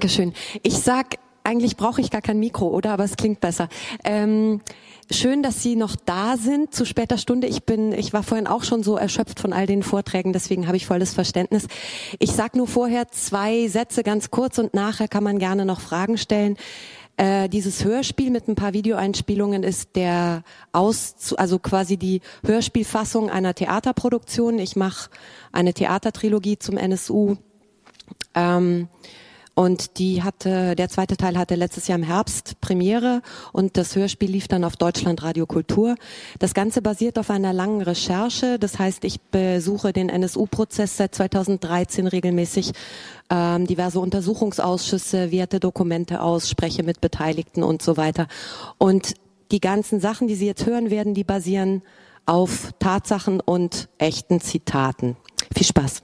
Dankeschön. Ich sag, eigentlich brauche ich gar kein Mikro, oder? Aber es klingt besser. Ähm, schön, dass Sie noch da sind zu später Stunde. Ich bin, ich war vorhin auch schon so erschöpft von all den Vorträgen, deswegen habe ich volles Verständnis. Ich sag nur vorher zwei Sätze ganz kurz und nachher kann man gerne noch Fragen stellen. Äh, dieses Hörspiel mit ein paar Videoeinspielungen ist der aus, also quasi die Hörspielfassung einer Theaterproduktion. Ich mache eine Theatertrilogie zum NSU. Ähm, und die hatte, der zweite Teil hatte letztes Jahr im Herbst Premiere und das Hörspiel lief dann auf Deutschland Radio Kultur. Das Ganze basiert auf einer langen Recherche. Das heißt, ich besuche den NSU-Prozess seit 2013 regelmäßig, ähm, diverse Untersuchungsausschüsse, werte Dokumente aus, spreche mit Beteiligten und so weiter. Und die ganzen Sachen, die Sie jetzt hören werden, die basieren auf Tatsachen und echten Zitaten. Viel Spaß.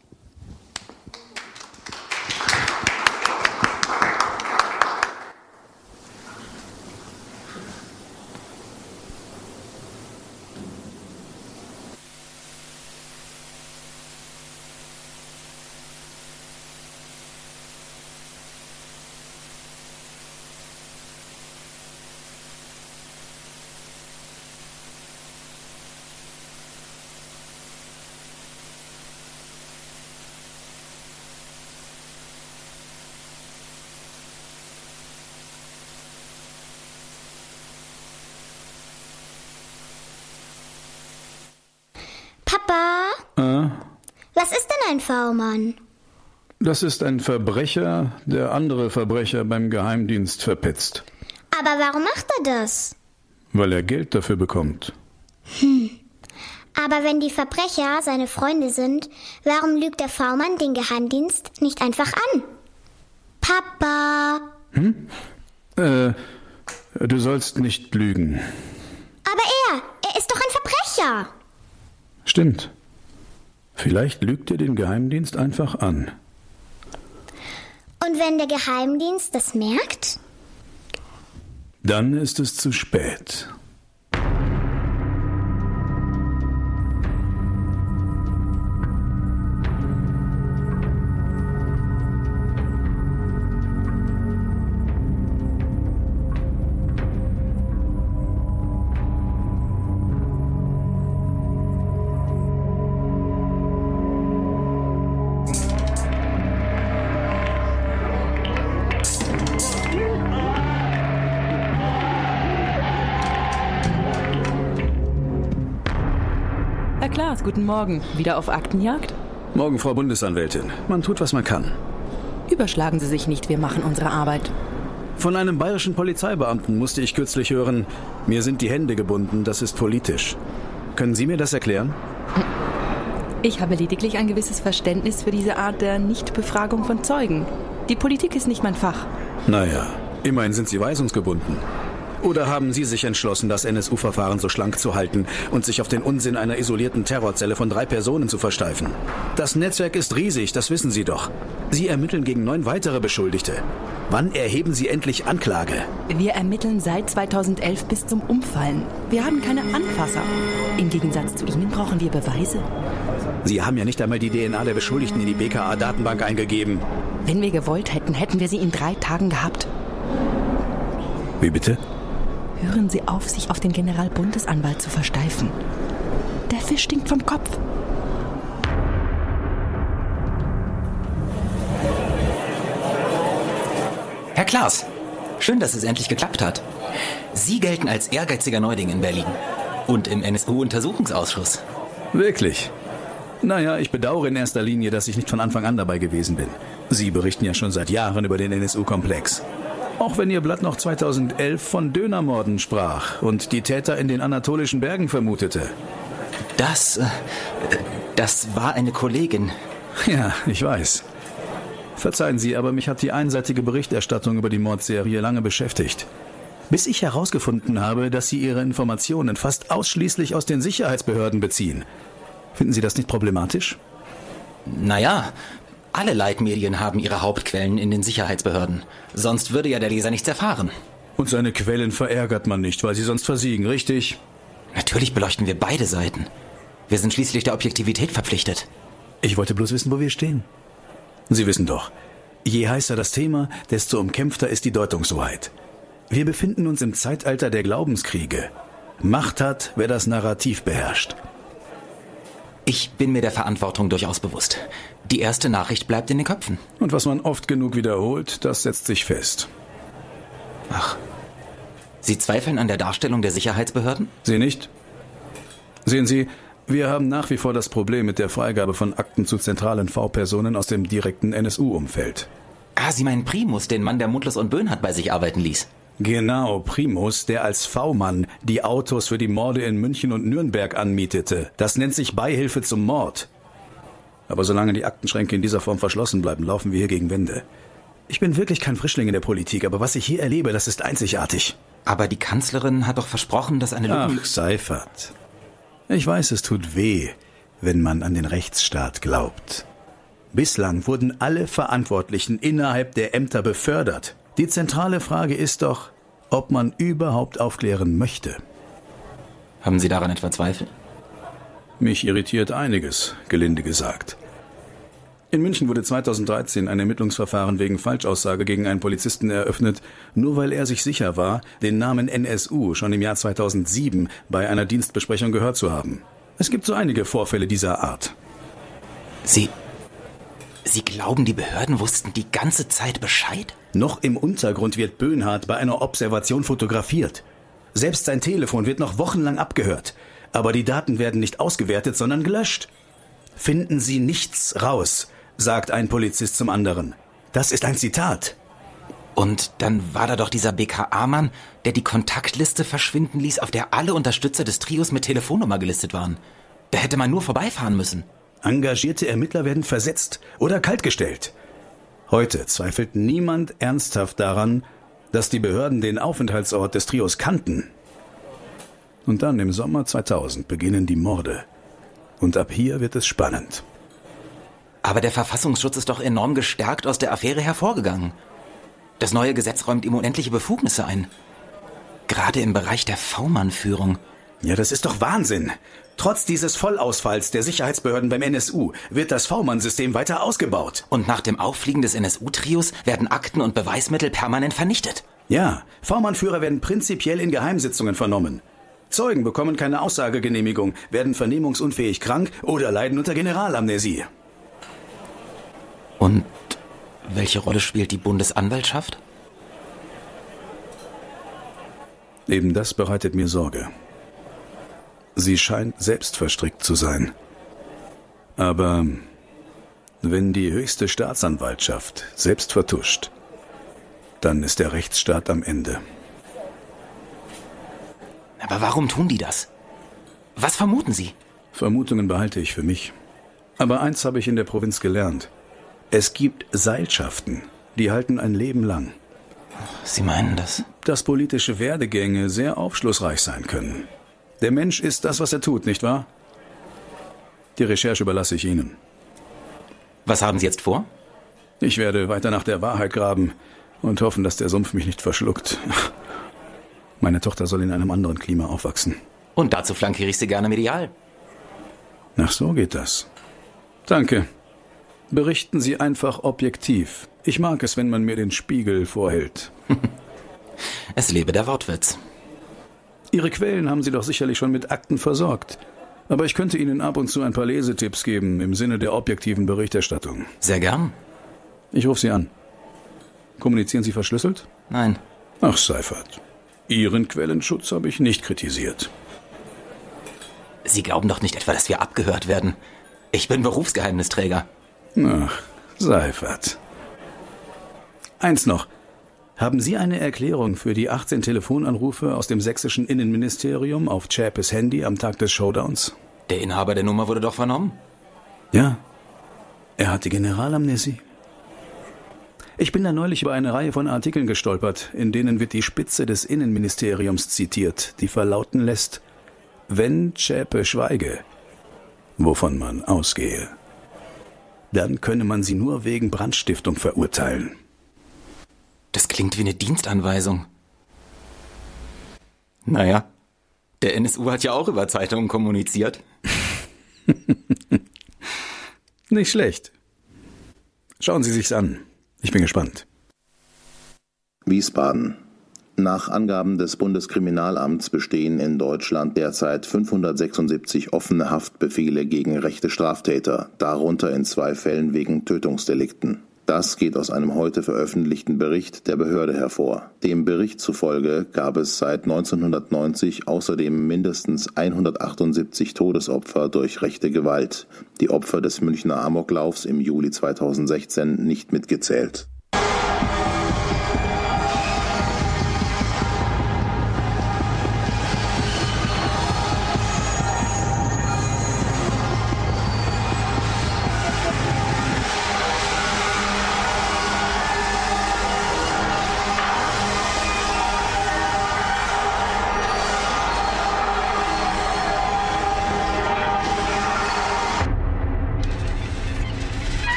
Ein V-Mann? Das ist ein Verbrecher, der andere Verbrecher beim Geheimdienst verpetzt. Aber warum macht er das? Weil er Geld dafür bekommt. Hm. Aber wenn die Verbrecher seine Freunde sind, warum lügt der V-Mann den Geheimdienst nicht einfach an? Papa! Hm? Äh, du sollst nicht lügen. Aber er, er ist doch ein Verbrecher! Stimmt. Vielleicht lügt er den Geheimdienst einfach an. Und wenn der Geheimdienst das merkt? Dann ist es zu spät. Morgen. Wieder auf Aktenjagd? Morgen, Frau Bundesanwältin. Man tut, was man kann. Überschlagen Sie sich nicht, wir machen unsere Arbeit. Von einem bayerischen Polizeibeamten musste ich kürzlich hören, mir sind die Hände gebunden, das ist politisch. Können Sie mir das erklären? Ich habe lediglich ein gewisses Verständnis für diese Art der Nichtbefragung von Zeugen. Die Politik ist nicht mein Fach. Naja, immerhin sind Sie weisungsgebunden. Oder haben Sie sich entschlossen, das NSU-Verfahren so schlank zu halten und sich auf den Unsinn einer isolierten Terrorzelle von drei Personen zu versteifen? Das Netzwerk ist riesig, das wissen Sie doch. Sie ermitteln gegen neun weitere Beschuldigte. Wann erheben Sie endlich Anklage? Wir ermitteln seit 2011 bis zum Umfallen. Wir haben keine Anfasser. Im Gegensatz zu Ihnen brauchen wir Beweise. Sie haben ja nicht einmal die DNA der Beschuldigten in die BKA-Datenbank eingegeben. Wenn wir gewollt hätten, hätten wir sie in drei Tagen gehabt. Wie bitte? Hören Sie auf, sich auf den Generalbundesanwalt zu versteifen. Der Fisch stinkt vom Kopf. Herr Klaas, schön, dass es endlich geklappt hat. Sie gelten als ehrgeiziger Neuling in Berlin und im NSU-Untersuchungsausschuss. Wirklich? Naja, ich bedauere in erster Linie, dass ich nicht von Anfang an dabei gewesen bin. Sie berichten ja schon seit Jahren über den NSU-Komplex. Auch wenn Ihr Blatt noch 2011 von Dönermorden sprach und die Täter in den anatolischen Bergen vermutete. Das, äh, das war eine Kollegin. Ja, ich weiß. Verzeihen Sie, aber mich hat die einseitige Berichterstattung über die Mordserie lange beschäftigt. Bis ich herausgefunden habe, dass Sie Ihre Informationen fast ausschließlich aus den Sicherheitsbehörden beziehen. Finden Sie das nicht problematisch? Naja, alle Leitmedien haben ihre Hauptquellen in den Sicherheitsbehörden. Sonst würde ja der Leser nichts erfahren. Und seine Quellen verärgert man nicht, weil sie sonst versiegen, richtig? Natürlich beleuchten wir beide Seiten. Wir sind schließlich der Objektivität verpflichtet. Ich wollte bloß wissen, wo wir stehen. Sie wissen doch, Je heißer das Thema, desto umkämpfter ist die Deutungshoheit. Wir befinden uns im Zeitalter der Glaubenskriege. Macht hat, wer das Narrativ beherrscht. Ich bin mir der Verantwortung durchaus bewusst. Die erste Nachricht bleibt in den Köpfen. Und was man oft genug wiederholt, das setzt sich fest. Ach. Sie zweifeln an der Darstellung der Sicherheitsbehörden? Sie nicht? Sehen Sie, wir haben nach wie vor das Problem mit der Freigabe von Akten zu zentralen V-Personen aus dem direkten NSU-Umfeld. Ah, Sie meinen Primus, den Mann, der Mutlos und Böhnhardt bei sich arbeiten ließ. Genau, Primus, der als V-Mann die Autos für die Morde in München und Nürnberg anmietete. Das nennt sich Beihilfe zum Mord. Aber solange die Aktenschränke in dieser Form verschlossen bleiben, laufen wir hier gegen Wände. Ich bin wirklich kein Frischling in der Politik, aber was ich hier erlebe, das ist einzigartig. Aber die Kanzlerin hat doch versprochen, dass eine Ach, Seifert. Ich weiß, es tut weh, wenn man an den Rechtsstaat glaubt. Bislang wurden alle Verantwortlichen innerhalb der Ämter befördert. Die zentrale Frage ist doch, ob man überhaupt aufklären möchte. Haben Sie daran etwa Zweifel? Mich irritiert einiges, gelinde gesagt. In München wurde 2013 ein Ermittlungsverfahren wegen Falschaussage gegen einen Polizisten eröffnet, nur weil er sich sicher war, den Namen NSU schon im Jahr 2007 bei einer Dienstbesprechung gehört zu haben. Es gibt so einige Vorfälle dieser Art. Sie. Sie glauben, die Behörden wussten die ganze Zeit Bescheid? Noch im Untergrund wird Böhnhardt bei einer Observation fotografiert. Selbst sein Telefon wird noch wochenlang abgehört. Aber die Daten werden nicht ausgewertet, sondern gelöscht. Finden Sie nichts raus, sagt ein Polizist zum anderen. Das ist ein Zitat. Und dann war da doch dieser BKA-Mann, der die Kontaktliste verschwinden ließ, auf der alle Unterstützer des Trios mit Telefonnummer gelistet waren. Da hätte man nur vorbeifahren müssen. Engagierte Ermittler werden versetzt oder kaltgestellt. Heute zweifelt niemand ernsthaft daran, dass die Behörden den Aufenthaltsort des Trios kannten. Und dann im Sommer 2000 beginnen die Morde. Und ab hier wird es spannend. Aber der Verfassungsschutz ist doch enorm gestärkt aus der Affäre hervorgegangen. Das neue Gesetz räumt ihm unendliche Befugnisse ein. Gerade im Bereich der V-Mann-Führung. Ja, das ist doch Wahnsinn. Trotz dieses Vollausfalls der Sicherheitsbehörden beim NSU wird das V-Mann-System weiter ausgebaut. Und nach dem Auffliegen des NSU-Trios werden Akten und Beweismittel permanent vernichtet. Ja, V-Mann-Führer werden prinzipiell in Geheimsitzungen vernommen. Zeugen bekommen keine Aussagegenehmigung, werden vernehmungsunfähig krank oder leiden unter Generalamnesie. Und welche Rolle spielt die Bundesanwaltschaft? Eben das bereitet mir Sorge. Sie scheint selbst verstrickt zu sein. Aber wenn die höchste Staatsanwaltschaft selbst vertuscht, dann ist der Rechtsstaat am Ende. Aber warum tun die das? Was vermuten Sie? Vermutungen behalte ich für mich. Aber eins habe ich in der Provinz gelernt. Es gibt Seilschaften, die halten ein Leben lang. Sie meinen das? Dass politische Werdegänge sehr aufschlussreich sein können. Der Mensch ist das, was er tut, nicht wahr? Die Recherche überlasse ich Ihnen. Was haben Sie jetzt vor? Ich werde weiter nach der Wahrheit graben und hoffen, dass der Sumpf mich nicht verschluckt. Meine Tochter soll in einem anderen Klima aufwachsen. Und dazu flankiere ich Sie gerne medial. Ach, so geht das. Danke. Berichten Sie einfach objektiv. Ich mag es, wenn man mir den Spiegel vorhält. es lebe der Wortwitz. Ihre Quellen haben Sie doch sicherlich schon mit Akten versorgt. Aber ich könnte Ihnen ab und zu ein paar Lesetipps geben im Sinne der objektiven Berichterstattung. Sehr gern. Ich rufe Sie an. Kommunizieren Sie verschlüsselt? Nein. Ach, Seifert. Ihren Quellenschutz habe ich nicht kritisiert. Sie glauben doch nicht etwa, dass wir abgehört werden. Ich bin Berufsgeheimnisträger. Ach, Seifert. Eins noch. Haben Sie eine Erklärung für die 18 Telefonanrufe aus dem sächsischen Innenministerium auf Chapes Handy am Tag des Showdowns? Der Inhaber der Nummer wurde doch vernommen. Ja. Er hat die Generalamnesie. Ich bin da neulich über eine Reihe von Artikeln gestolpert, in denen wird die Spitze des Innenministeriums zitiert, die verlauten lässt, wenn Zschäpe schweige, wovon man ausgehe, dann könne man sie nur wegen Brandstiftung verurteilen. Das klingt wie eine Dienstanweisung. Naja, der NSU hat ja auch über Zeitungen kommuniziert. Nicht schlecht. Schauen Sie sich's an. Ich bin gespannt. Wiesbaden. Nach Angaben des Bundeskriminalamts bestehen in Deutschland derzeit 576 offene Haftbefehle gegen rechte Straftäter, darunter in zwei Fällen wegen Tötungsdelikten. Das geht aus einem heute veröffentlichten Bericht der Behörde hervor. Dem Bericht zufolge gab es seit 1990 außerdem mindestens 178 Todesopfer durch rechte Gewalt, die Opfer des Münchner Amoklaufs im Juli 2016 nicht mitgezählt.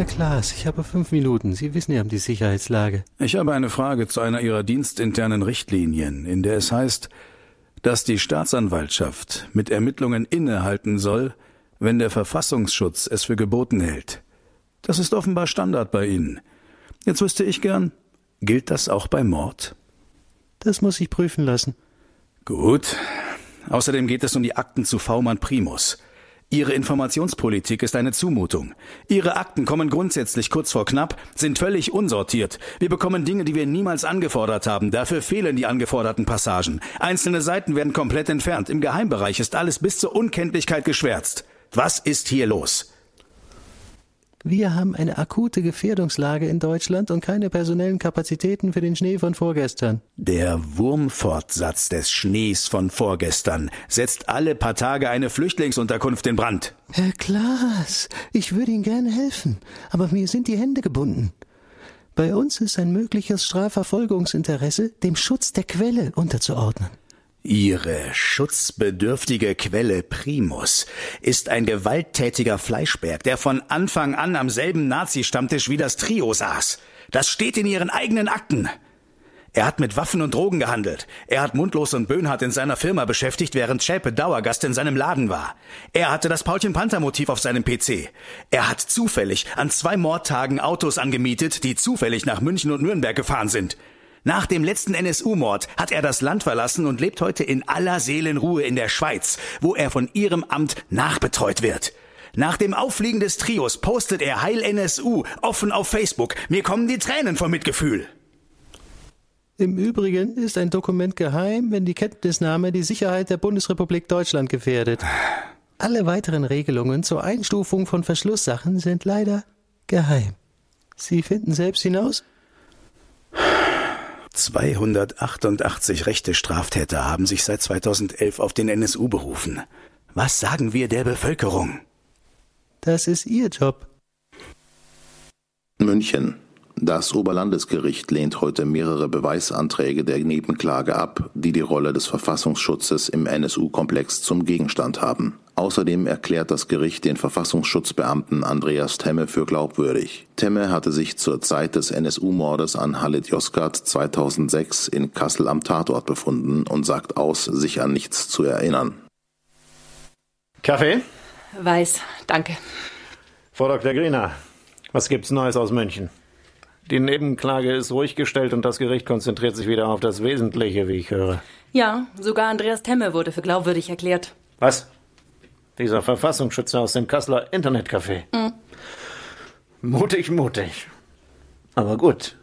Herr Klaas, ich habe fünf Minuten. Sie wissen ja um die Sicherheitslage. Ich habe eine Frage zu einer Ihrer dienstinternen Richtlinien, in der es heißt, dass die Staatsanwaltschaft mit Ermittlungen innehalten soll, wenn der Verfassungsschutz es für geboten hält. Das ist offenbar Standard bei Ihnen. Jetzt wüsste ich gern, gilt das auch bei Mord? Das muss ich prüfen lassen. Gut. Außerdem geht es um die Akten zu V-Mann Primus. Ihre Informationspolitik ist eine Zumutung. Ihre Akten kommen grundsätzlich kurz vor knapp, sind völlig unsortiert. Wir bekommen Dinge, die wir niemals angefordert haben. Dafür fehlen die angeforderten Passagen. Einzelne Seiten werden komplett entfernt. Im Geheimbereich ist alles bis zur Unkenntlichkeit geschwärzt. Was ist hier los? Wir haben eine akute Gefährdungslage in Deutschland und keine personellen Kapazitäten für den Schnee von vorgestern. Der Wurmfortsatz des Schnees von vorgestern setzt alle paar Tage eine Flüchtlingsunterkunft in Brand. Herr Klaas, ich würde Ihnen gerne helfen, aber mir sind die Hände gebunden. Bei uns ist ein mögliches Strafverfolgungsinteresse dem Schutz der Quelle unterzuordnen. Ihre schutzbedürftige Quelle Primus ist ein gewalttätiger Fleischberg, der von Anfang an am selben Nazi-Stammtisch wie das Trio saß. Das steht in Ihren eigenen Akten. Er hat mit Waffen und Drogen gehandelt. Er hat Mundlos und Böhnhardt in seiner Firma beschäftigt, während Schäpe Dauergast in seinem Laden war. Er hatte das Paulchen Panther Motiv auf seinem PC. Er hat zufällig an zwei Mordtagen Autos angemietet, die zufällig nach München und Nürnberg gefahren sind. Nach dem letzten NSU-Mord hat er das Land verlassen und lebt heute in aller Seelenruhe in der Schweiz, wo er von ihrem Amt nachbetreut wird. Nach dem Auffliegen des Trios postet er Heil NSU offen auf Facebook. Mir kommen die Tränen vom Mitgefühl. Im Übrigen ist ein Dokument geheim, wenn die Kenntnisnahme die Sicherheit der Bundesrepublik Deutschland gefährdet. Alle weiteren Regelungen zur Einstufung von Verschlusssachen sind leider geheim. Sie finden selbst hinaus? 288 rechte Straftäter haben sich seit 2011 auf den NSU berufen. Was sagen wir der Bevölkerung? Das ist Ihr Job. München. Das Oberlandesgericht lehnt heute mehrere Beweisanträge der Nebenklage ab, die die Rolle des Verfassungsschutzes im NSU-Komplex zum Gegenstand haben. Außerdem erklärt das Gericht den Verfassungsschutzbeamten Andreas Temme für glaubwürdig. Temme hatte sich zur Zeit des NSU-Mordes an Halit Yozgat 2006 in Kassel am Tatort befunden und sagt aus, sich an nichts zu erinnern. Kaffee? Weiß, danke. Frau Dr. Griener, was gibt's Neues aus München? Die Nebenklage ist ruhig gestellt und das Gericht konzentriert sich wieder auf das Wesentliche, wie ich höre. Ja, sogar Andreas Temme wurde für glaubwürdig erklärt. Was? Dieser Verfassungsschützer aus dem Kasseler Internetcafé. Mhm. Mutig, mutig. Aber gut.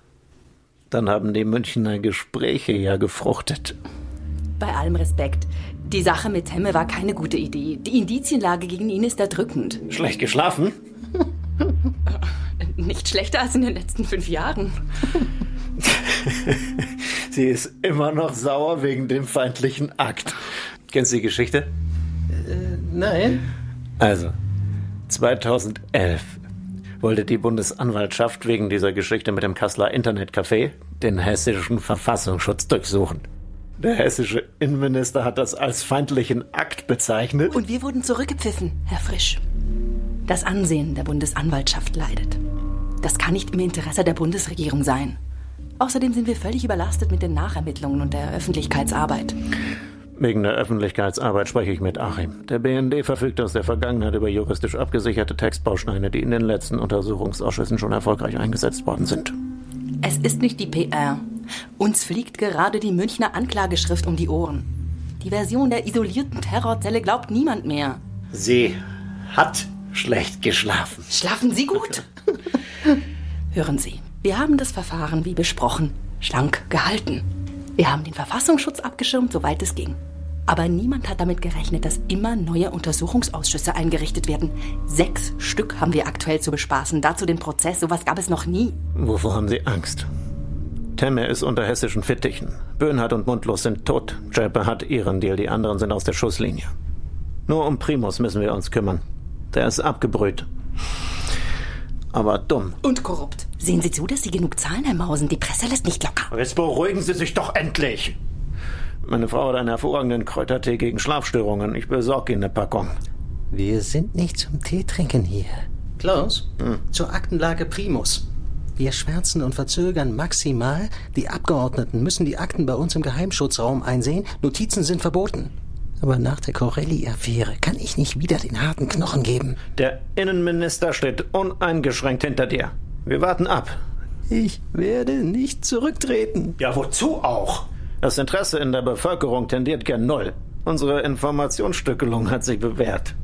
Dann haben die Münchner Gespräche ja gefruchtet. Bei allem Respekt. Die Sache mit Temme war keine gute Idee. Die Indizienlage gegen ihn ist erdrückend. Schlecht geschlafen? Nicht schlechter als in den letzten fünf Jahren. Sie ist immer noch sauer wegen dem feindlichen Akt. Kennst du die Geschichte? Äh, nein. Also, 2011 wollte die Bundesanwaltschaft wegen dieser Geschichte mit dem Kasseler Internetcafé den hessischen Verfassungsschutz durchsuchen. Der hessische Innenminister hat das als feindlichen Akt bezeichnet. Und wir wurden zurückgepfiffen, Herr Frisch. Das Ansehen der Bundesanwaltschaft leidet. Das kann nicht im Interesse der Bundesregierung sein. Außerdem sind wir völlig überlastet mit den Nachermittlungen und der Öffentlichkeitsarbeit. Wegen der Öffentlichkeitsarbeit spreche ich mit Achim. Der BND verfügt aus der Vergangenheit über juristisch abgesicherte Textbausteine, die in den letzten Untersuchungsausschüssen schon erfolgreich eingesetzt worden sind. Es ist nicht die PR. Uns fliegt gerade die Münchner Anklageschrift um die Ohren. Die Version der isolierten Terrorzelle glaubt niemand mehr. Sie hat schlecht geschlafen. Schlafen Sie gut? Hören Sie, wir haben das Verfahren wie besprochen schlank gehalten. Wir haben den Verfassungsschutz abgeschirmt, soweit es ging. Aber niemand hat damit gerechnet, dass immer neue Untersuchungsausschüsse eingerichtet werden. Sechs Stück haben wir aktuell zu bespaßen. Dazu den Prozess. Sowas gab es noch nie. Wovor haben Sie Angst? Temme ist unter hessischen Fittichen. Böhnhardt und Mundlos sind tot. Jeppe hat ihren Deal, die anderen sind aus der Schusslinie. Nur um Primus müssen wir uns kümmern. Der ist abgebrüht. Aber dumm. Und korrupt. Sehen Sie zu, dass Sie genug zahlen, Herr Mausen. Die Presse lässt nicht locker. Jetzt beruhigen Sie sich doch endlich. Meine Frau hat einen hervorragenden Kräutertee gegen Schlafstörungen. Ich besorge Ihnen eine Packung. Wir sind nicht zum Teetrinken hier. Klaus, hm. zur Aktenlage Primus. Wir schwärzen und verzögern maximal. Die Abgeordneten müssen die Akten bei uns im Geheimschutzraum einsehen. Notizen sind verboten. Aber nach der Corelli-Affäre kann ich nicht wieder den harten Knochen geben. Der Innenminister steht uneingeschränkt hinter dir. Wir warten ab. Ich werde nicht zurücktreten. Ja, wozu auch? Das Interesse in der Bevölkerung tendiert gern null. Unsere Informationsstückelung hat sich bewährt.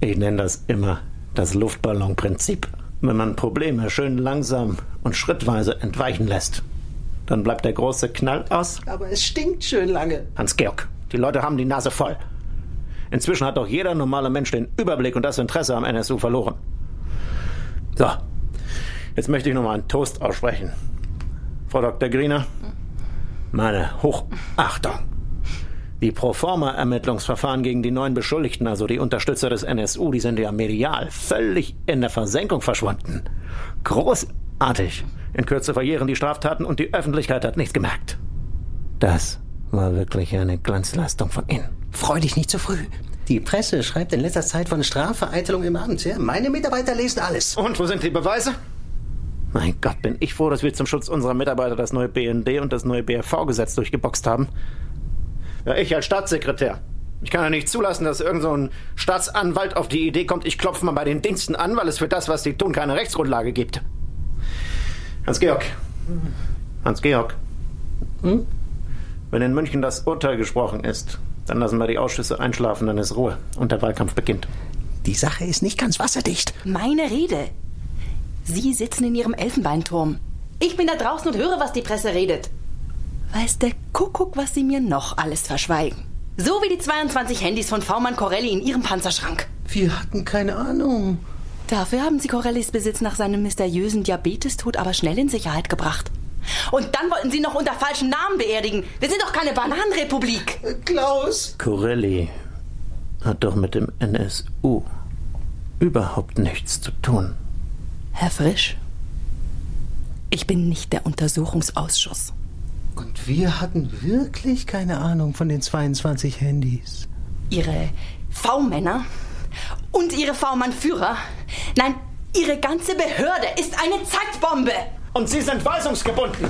Ich nenne das immer das Luftballonprinzip. Wenn man Probleme schön langsam und schrittweise entweichen lässt, dann bleibt der große Knall aus. Aber es stinkt schön lange. Hans-Georg, die Leute haben die Nase voll. Inzwischen hat doch jeder normale Mensch den Überblick und das Interesse am NSU verloren. So, jetzt möchte ich nochmal einen Toast aussprechen. Frau Dr. Griener, meine Hochachtung. Die Proforma-Ermittlungsverfahren gegen die neuen Beschuldigten, also die Unterstützer des NSU, die sind ja medial völlig in der Versenkung verschwunden. Großartig. In Kürze verjähren die Straftaten und die Öffentlichkeit hat nichts gemerkt. Das war wirklich eine Glanzleistung von Ihnen. Freu dich nicht zu früh. Die Presse schreibt in letzter Zeit von Strafvereitelung im Amt. Ja? Meine Mitarbeiter lesen alles. Und wo sind die Beweise? Mein Gott, bin ich froh, dass wir zum Schutz unserer Mitarbeiter das neue BND und das neue BRV-Gesetz durchgeboxt haben. Ja, ich als Staatssekretär. Ich kann ja nicht zulassen, dass irgend so ein Staatsanwalt auf die Idee kommt, ich klopfe mal bei den Diensten an, weil es für das, was sie tun, keine Rechtsgrundlage gibt. Hans-Georg. Hans-Georg. Hm? Wenn in München das Urteil gesprochen ist, dann lassen wir die Ausschüsse einschlafen, dann ist Ruhe und der Wahlkampf beginnt. Die Sache ist nicht ganz wasserdicht. Meine Rede. Sie sitzen in Ihrem Elfenbeinturm. Ich bin da draußen und höre, was die Presse redet. Weiß der Kuckuck, was Sie mir noch alles verschweigen. So wie die 22 Handys von V-Mann Corelli in Ihrem Panzerschrank. Wir hatten keine Ahnung. Dafür haben Sie Corellis Besitz nach seinem mysteriösen Diabetestod aber schnell in Sicherheit gebracht. Und dann wollten Sie noch unter falschen Namen beerdigen. Wir sind doch keine Bananenrepublik. Klaus! Corelli hat doch mit dem NSU überhaupt nichts zu tun. Herr Frisch, ich bin nicht der Untersuchungsausschuss. Und wir hatten wirklich keine Ahnung von den 22 Handys. Ihre V-Männer und Ihre V-Mann-Führer, nein, Ihre ganze Behörde ist eine Zeitbombe. Und Sie sind weisungsgebunden.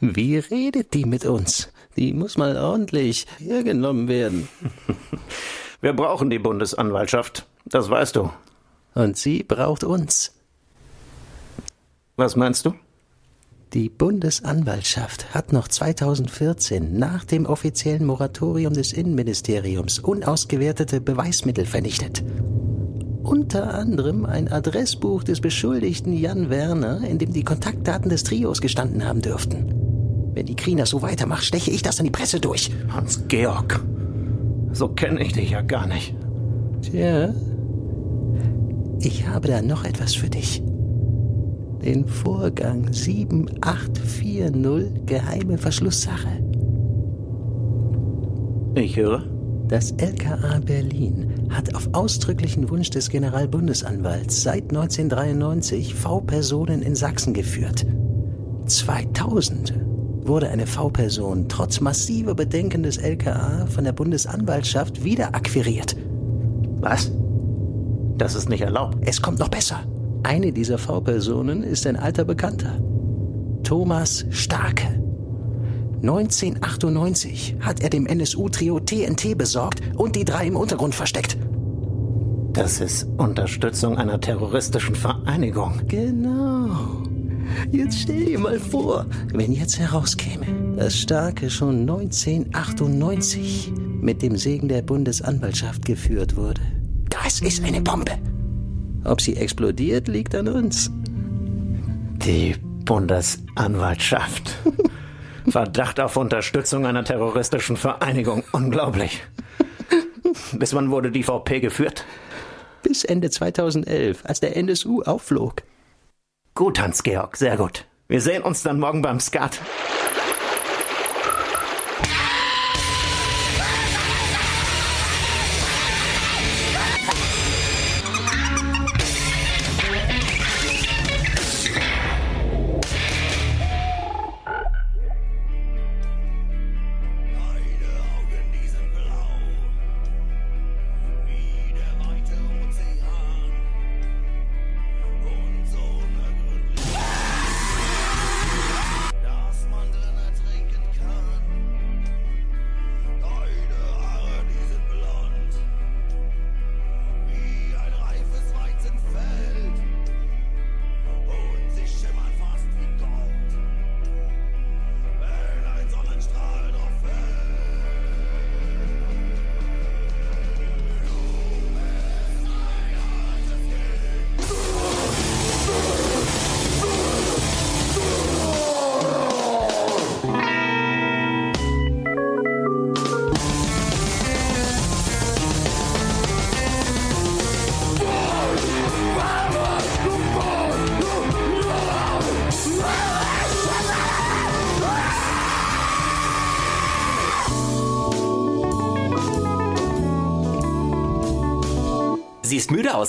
Wie redet die mit uns? Die muss mal ordentlich hergenommen werden. Wir brauchen die Bundesanwaltschaft. Das weißt du. Und sie braucht uns. Was meinst du? Die Bundesanwaltschaft hat noch 2014 nach dem offiziellen Moratorium des Innenministeriums unausgewertete Beweismittel vernichtet. Unter anderem ein Adressbuch des Beschuldigten Jan Werner, in dem die Kontaktdaten des Trios gestanden haben dürften. Wenn die Kriener so weitermacht, steche ich das an die Presse durch. Hans-Georg, so kenne ich dich ja gar nicht. Tja, ich habe da noch etwas für dich. Den Vorgang 7840 geheime Verschlusssache. Ich höre. Das LKA Berlin hat auf ausdrücklichen Wunsch des Generalbundesanwalts seit 1993 V-Personen in Sachsen geführt. 2000 wurde eine V-Person trotz massiver Bedenken des LKA von der Bundesanwaltschaft wieder akquiriert. Was? Das ist nicht erlaubt. Es kommt noch besser. Eine dieser V-Personen ist ein alter Bekannter. Thomas Starke. 1998 hat er dem NSU-Trio TNT besorgt und die drei im Untergrund versteckt. Das ist Unterstützung einer terroristischen Vereinigung. Genau. Jetzt stell dir mal vor, wenn jetzt herauskäme, dass Starke schon 1998 mit dem Segen der Bundesanwaltschaft geführt wurde. Das ist eine Bombe. Ob sie explodiert, liegt an uns. Die Bundesanwaltschaft. Verdacht auf Unterstützung einer terroristischen Vereinigung. Unglaublich. Bis wann wurde die VP geführt? Bis Ende 2011, als der NSU aufflog. Gut, Hans-Georg, sehr gut. Wir sehen uns dann morgen beim Skat.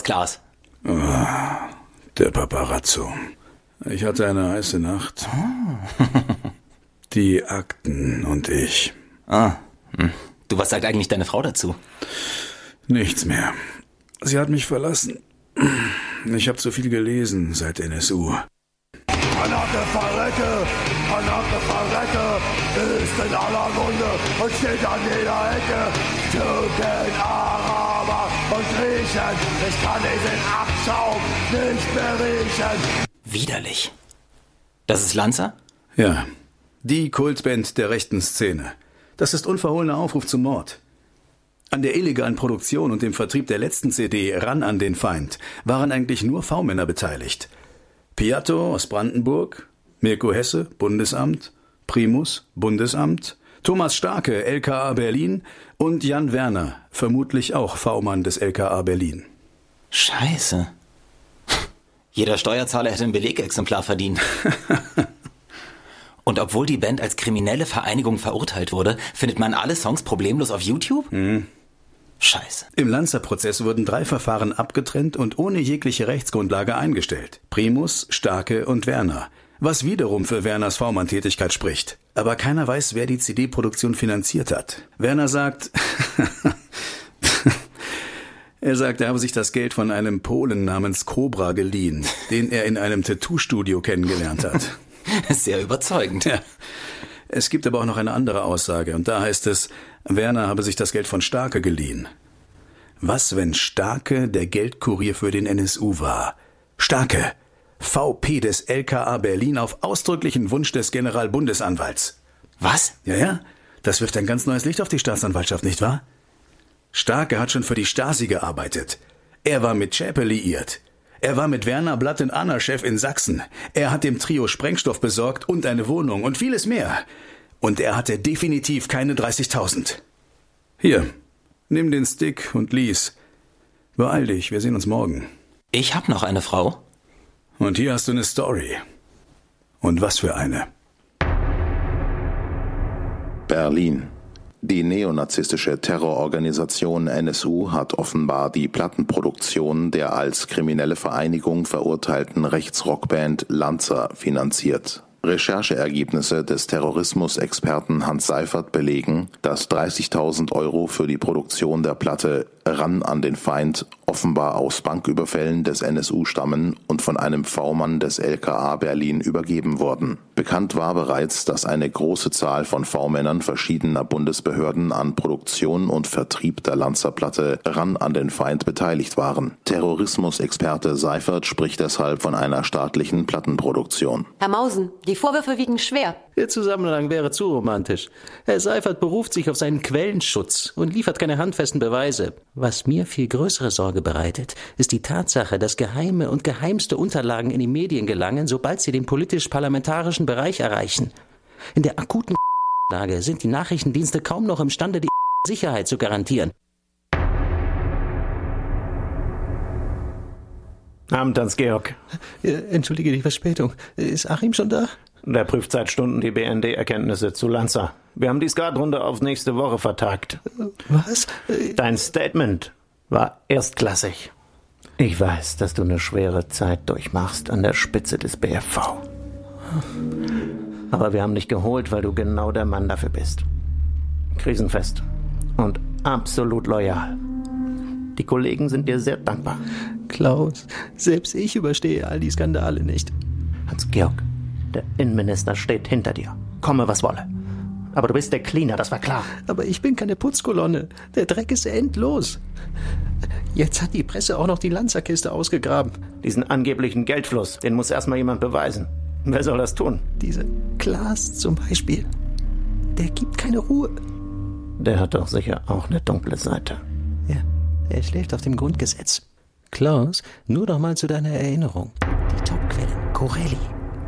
Aus, Klaas. Ah, der Paparazzo. Ich hatte eine heiße Nacht. Die Akten und ich. Ah. hm. Du, was sagt eigentlich deine Frau dazu? Nichts mehr. Sie hat mich verlassen. Ich habe zu viel gelesen seit NSU. Anake Verrecke, Anake Verrecke, ist in aller Munde und steht an jeder Ecke. Türken, Araber und Griechen, ich kann diesen Abschaum nicht mehr riechen. Widerlich. Das ist Lanza? Ja, die Kultband der rechten Szene. Das ist unverhohlener Aufruf zum Mord. An der illegalen Produktion und dem Vertrieb der letzten CD Ran an den Feind waren eigentlich nur V-Männer beteiligt. Piatto aus Brandenburg, Mirko Hesse, Bundesamt, Primus, Bundesamt, Thomas Starke, LKA Berlin und Jan Werner, vermutlich auch V-Mann des LKA Berlin. Scheiße. Jeder Steuerzahler hätte ein Belegexemplar verdient. Und obwohl die Band als kriminelle Vereinigung verurteilt wurde, findet man alle Songs problemlos auf YouTube? Mhm. Scheiße. Im Lanzer-Prozess wurden drei Verfahren abgetrennt und ohne jegliche Rechtsgrundlage eingestellt. Primus, Starke und Werner. Was wiederum für Werners V-Mann-Tätigkeit spricht. Aber keiner weiß, wer die CD-Produktion finanziert hat. Werner sagt, er sagt, er habe sich das Geld von einem Polen namens Cobra geliehen, den er in einem Tattoo-Studio kennengelernt hat. Sehr überzeugend. Ja. Es gibt aber auch noch eine andere Aussage, und da heißt es, Werner habe sich das Geld von Starke geliehen. Was, wenn Starke der Geldkurier für den NSU war? Starke, VP des LKA Berlin auf ausdrücklichen Wunsch des Generalbundesanwalts. Was? Ja, ja, das wirft ein ganz neues Licht auf die Staatsanwaltschaft, nicht wahr? Starke hat schon für die Stasi gearbeitet. Er war mit Schäpe liiert. Er war mit Werner Blatt und Anna Chef in Sachsen. Er hat dem Trio Sprengstoff besorgt und eine Wohnung und vieles mehr. Und er hatte definitiv keine 30.000. Hier, nimm den Stick und lies. Beeil dich, wir sehen uns morgen. Ich hab noch eine Frau. Und hier hast du eine Story. Und was für eine. Berlin. Die neonazistische Terrororganisation NSU hat offenbar die Plattenproduktion der als kriminelle Vereinigung verurteilten Rechtsrockband Lanza finanziert. Rechercheergebnisse des Terrorismusexperten Hans Seifert belegen, dass 30.000 Euro für die Produktion der Platte Ran an den Feind offenbar aus Banküberfällen des NSU stammen und von einem V-Mann des LKA Berlin übergeben wurden. Bekannt war bereits, dass eine große Zahl von V-Männern verschiedener Bundesbehörden an Produktion und Vertrieb der Lanzerplatte Ran an den Feind beteiligt waren. Terrorismusexperte Seifert spricht deshalb von einer staatlichen Plattenproduktion. Herr Mausen, die Vorwürfe wiegen schwer. Der Zusammenhang wäre zu romantisch. Herr Seifert beruft sich auf seinen Quellenschutz und liefert keine handfesten Beweise. Was mir viel größere Sorge bereitet, ist die Tatsache, dass geheime und geheimste Unterlagen in die Medien gelangen, sobald sie den politisch-parlamentarischen Bereich erreichen. In der akuten Lage sind die Nachrichtendienste kaum noch imstande, die Sicherheit zu garantieren. Abend, Hans-Georg. Äh, Entschuldige die Verspätung. Ist Achim schon da? Der prüft seit Stunden die BND-Erkenntnisse zu Lanza. Wir haben die Skatrunde auf nächste Woche vertagt. Was? Dein Statement war erstklassig. Ich weiß, dass du eine schwere Zeit durchmachst an der Spitze des BFV. Aber wir haben dich geholt, weil du genau der Mann dafür bist. Krisenfest und absolut loyal. Die Kollegen sind dir sehr dankbar. Klaus, selbst ich überstehe all die Skandale nicht. Hans-Georg, der Innenminister steht hinter dir. Komme, was wolle. Aber du bist der Cleaner, das war klar. Aber ich bin keine Putzkolonne. Der Dreck ist endlos. Jetzt hat die Presse auch noch die Lanzerkiste ausgegraben. Diesen angeblichen Geldfluss, den muss erstmal jemand beweisen. Wer soll das tun? Diese Klaas zum Beispiel. Der gibt keine Ruhe. Der hat doch sicher auch eine dunkle Seite. Ja, er schläft auf dem Grundgesetz. Klaus, nur noch mal zu deiner Erinnerung. Die Topquellen Corelli,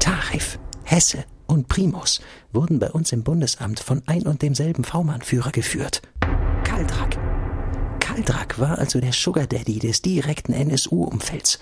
Tarif, Hesse und Primus wurden bei uns im Bundesamt von ein und demselben V-Mann-Führer geführt. Kaldrak. Kaldrak war also der Sugar Daddy des direkten NSU-Umfelds.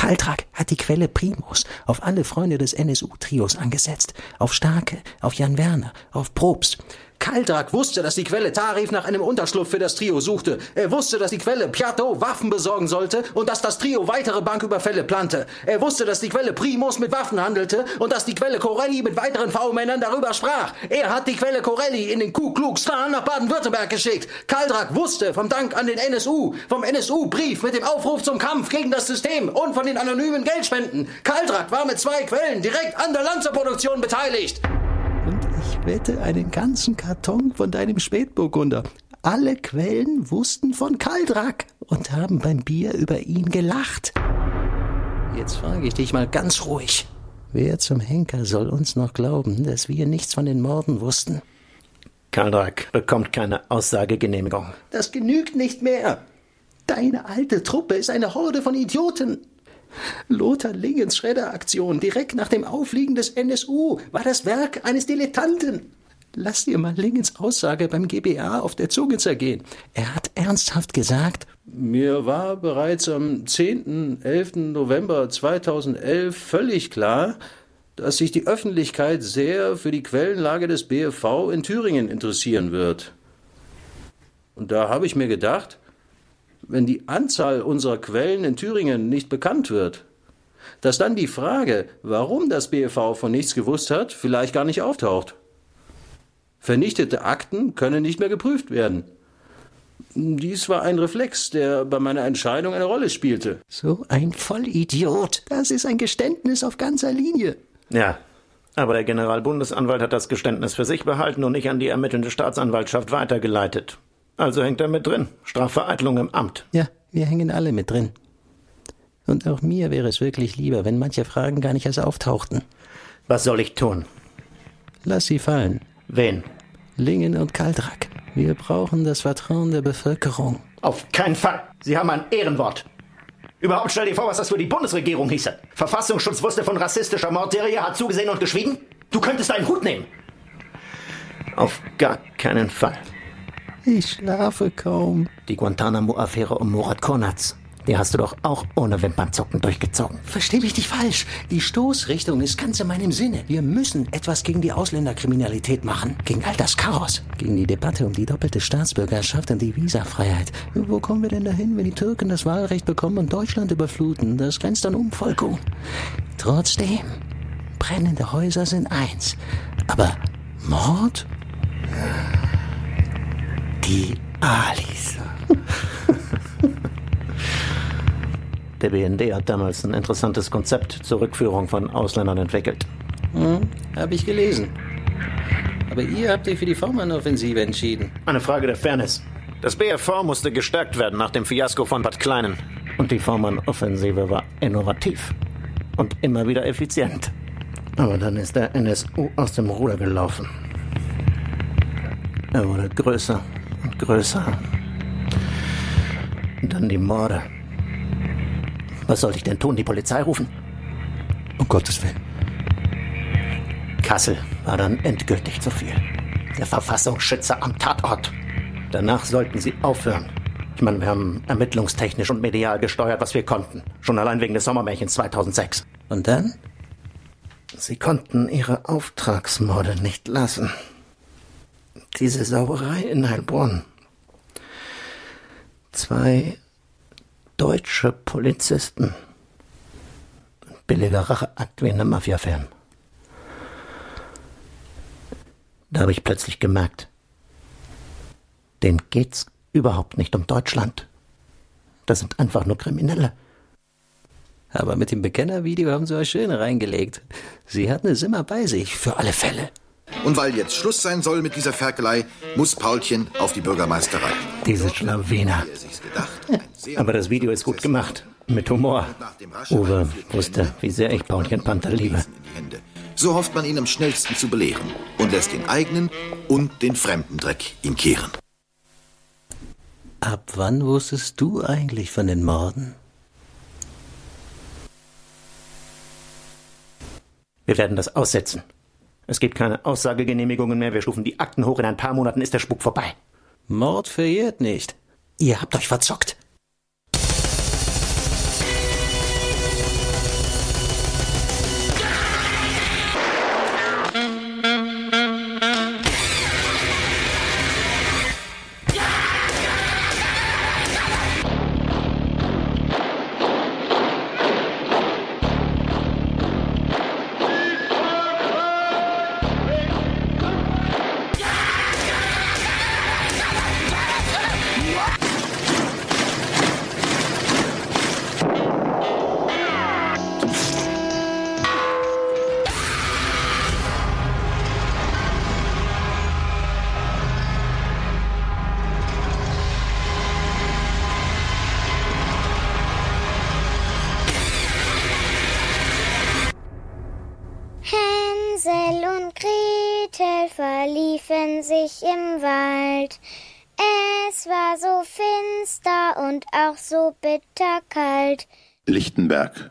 Kaldrak hat die Quelle Primus auf alle Freunde des NSU-Trios angesetzt. Auf Starke, auf Jan Werner, auf Probst. Kaldrak wusste, dass die Quelle Tarif nach einem Unterschlupf für das Trio suchte. Er wusste, dass die Quelle Piatto Waffen besorgen sollte und dass das Trio weitere Banküberfälle plante. Er wusste, dass die Quelle Primus mit Waffen handelte und dass die Quelle Corelli mit weiteren V-Männern darüber sprach. Er hat die Quelle Corelli in den Ku Klux Klan nach Baden-Württemberg geschickt. Kaldrak wusste vom Dank an den NSU, vom NSU-Brief mit dem Aufruf zum Kampf gegen das System und von den anonymen Geldspenden. Kaldrak war mit zwei Quellen direkt an der Lanzerproduktion beteiligt. Und ich wette einen ganzen Karton von deinem Spätburgunder. Alle Quellen wussten von Kaldrak und haben beim Bier über ihn gelacht. Jetzt frage ich dich mal ganz ruhig. Wer zum Henker soll uns noch glauben, dass wir nichts von den Morden wussten? Kaldrak bekommt keine Aussagegenehmigung. Das genügt nicht mehr. Deine alte Truppe ist eine Horde von Idioten. Lothar Lingens Schredderaktion direkt nach dem Aufliegen des NSU war das Werk eines Dilettanten. Lass dir mal Lingens Aussage beim GBA auf der Zunge zergehen. Er hat ernsthaft gesagt, mir war bereits am 10. 11. November 2011 völlig klar, dass sich die Öffentlichkeit sehr für die Quellenlage des BFV in Thüringen interessieren wird. Und da habe ich mir gedacht, wenn die Anzahl unserer Quellen in Thüringen nicht bekannt wird, dass dann die Frage, warum das BFV von nichts gewusst hat, vielleicht gar nicht auftaucht. Vernichtete Akten können nicht mehr geprüft werden. Dies war ein Reflex, der bei meiner Entscheidung eine Rolle spielte. So ein Vollidiot. Das ist ein Geständnis auf ganzer Linie. Ja, aber der Generalbundesanwalt hat das Geständnis für sich behalten und nicht an die ermittelnde Staatsanwaltschaft weitergeleitet. Also hängt er mit drin. Strafvereitlung im Amt. Ja, wir hängen alle mit drin. Und auch mir wäre es wirklich lieber, wenn manche Fragen gar nicht erst auftauchten. Was soll ich tun? Lass sie fallen. Wen? Lingen und Kaldrak. Wir brauchen das Vertrauen der Bevölkerung. Auf keinen Fall. Sie haben ein Ehrenwort. Überhaupt stell dir vor, was das für die Bundesregierung hieße. Verfassungsschutz wusste von rassistischer Mordserie, hat zugesehen und geschwiegen? Du könntest einen Hut nehmen. Auf gar keinen Fall. Ich schlafe kaum. Die Guantanamo-Affäre um Murat Konatz. Die hast du doch auch ohne Wimpernzucken durchgezogen. Versteh mich nicht falsch. Die Stoßrichtung ist ganz in meinem Sinne. Wir müssen etwas gegen die Ausländerkriminalität machen. Gegen all das Chaos. Gegen die Debatte um die doppelte Staatsbürgerschaft und die Visafreiheit. Wo kommen wir denn dahin, wenn die Türken das Wahlrecht bekommen und Deutschland überfluten? Das grenzt an Umvolkung. Trotzdem, brennende Häuser sind eins. Aber Mord? Die Alis. Der BND hat damals ein interessantes Konzept zur Rückführung von Ausländern entwickelt. Hm, hab ich gelesen. Aber ihr habt euch für die V-Mann-Offensive entschieden. Eine Frage der Fairness. Das BFV musste gestärkt werden nach dem Fiasko von Bad Kleinen. Und die V-Mann-Offensive war innovativ. Und immer wieder effizient. Aber dann ist der NSU aus dem Ruder gelaufen. Er wurde größer und größer. Und dann die Morde. Was sollte ich denn tun? Die Polizei rufen? Um Gottes Willen. Kassel war dann endgültig zu viel. Der Verfassungsschützer am Tatort. Danach sollten sie aufhören. Ich meine, wir haben ermittlungstechnisch und medial gesteuert, was wir konnten. Schon allein wegen des Sommermärchens 2006. Und dann? Sie konnten ihre Auftragsmorde nicht lassen. Diese Sauerei in Heilbronn. Zwei deutsche Polizisten. Billiger Racheakt wie in einem Mafia-Film. Da habe ich plötzlich gemerkt, denen geht's überhaupt nicht um Deutschland. Das sind einfach nur Kriminelle. Aber mit dem Bekennervideo haben sie euch schön reingelegt. Sie hatten es immer bei sich, für alle Fälle. Und weil jetzt Schluss sein soll mit dieser Ferkelei, muss Paulchen auf die Bürgermeisterei. Diese Schlawiner. Aber das Video ist gut gemacht. Mit Humor. Uwe wusste, wie sehr ich Paulchen Panther liebe. So hofft man ihn am schnellsten zu belehren und lässt den eigenen und den fremden Dreck ihn kehren. Ab wann wusstest du eigentlich von den Morden? Wir werden das aussetzen. Es gibt keine Aussagegenehmigungen mehr. Wir stufen die Akten hoch. In ein paar Monaten ist der Spuk vorbei. Mord verjährt nicht. Ihr habt euch verzockt. Bitterkalt. Lichtenberg.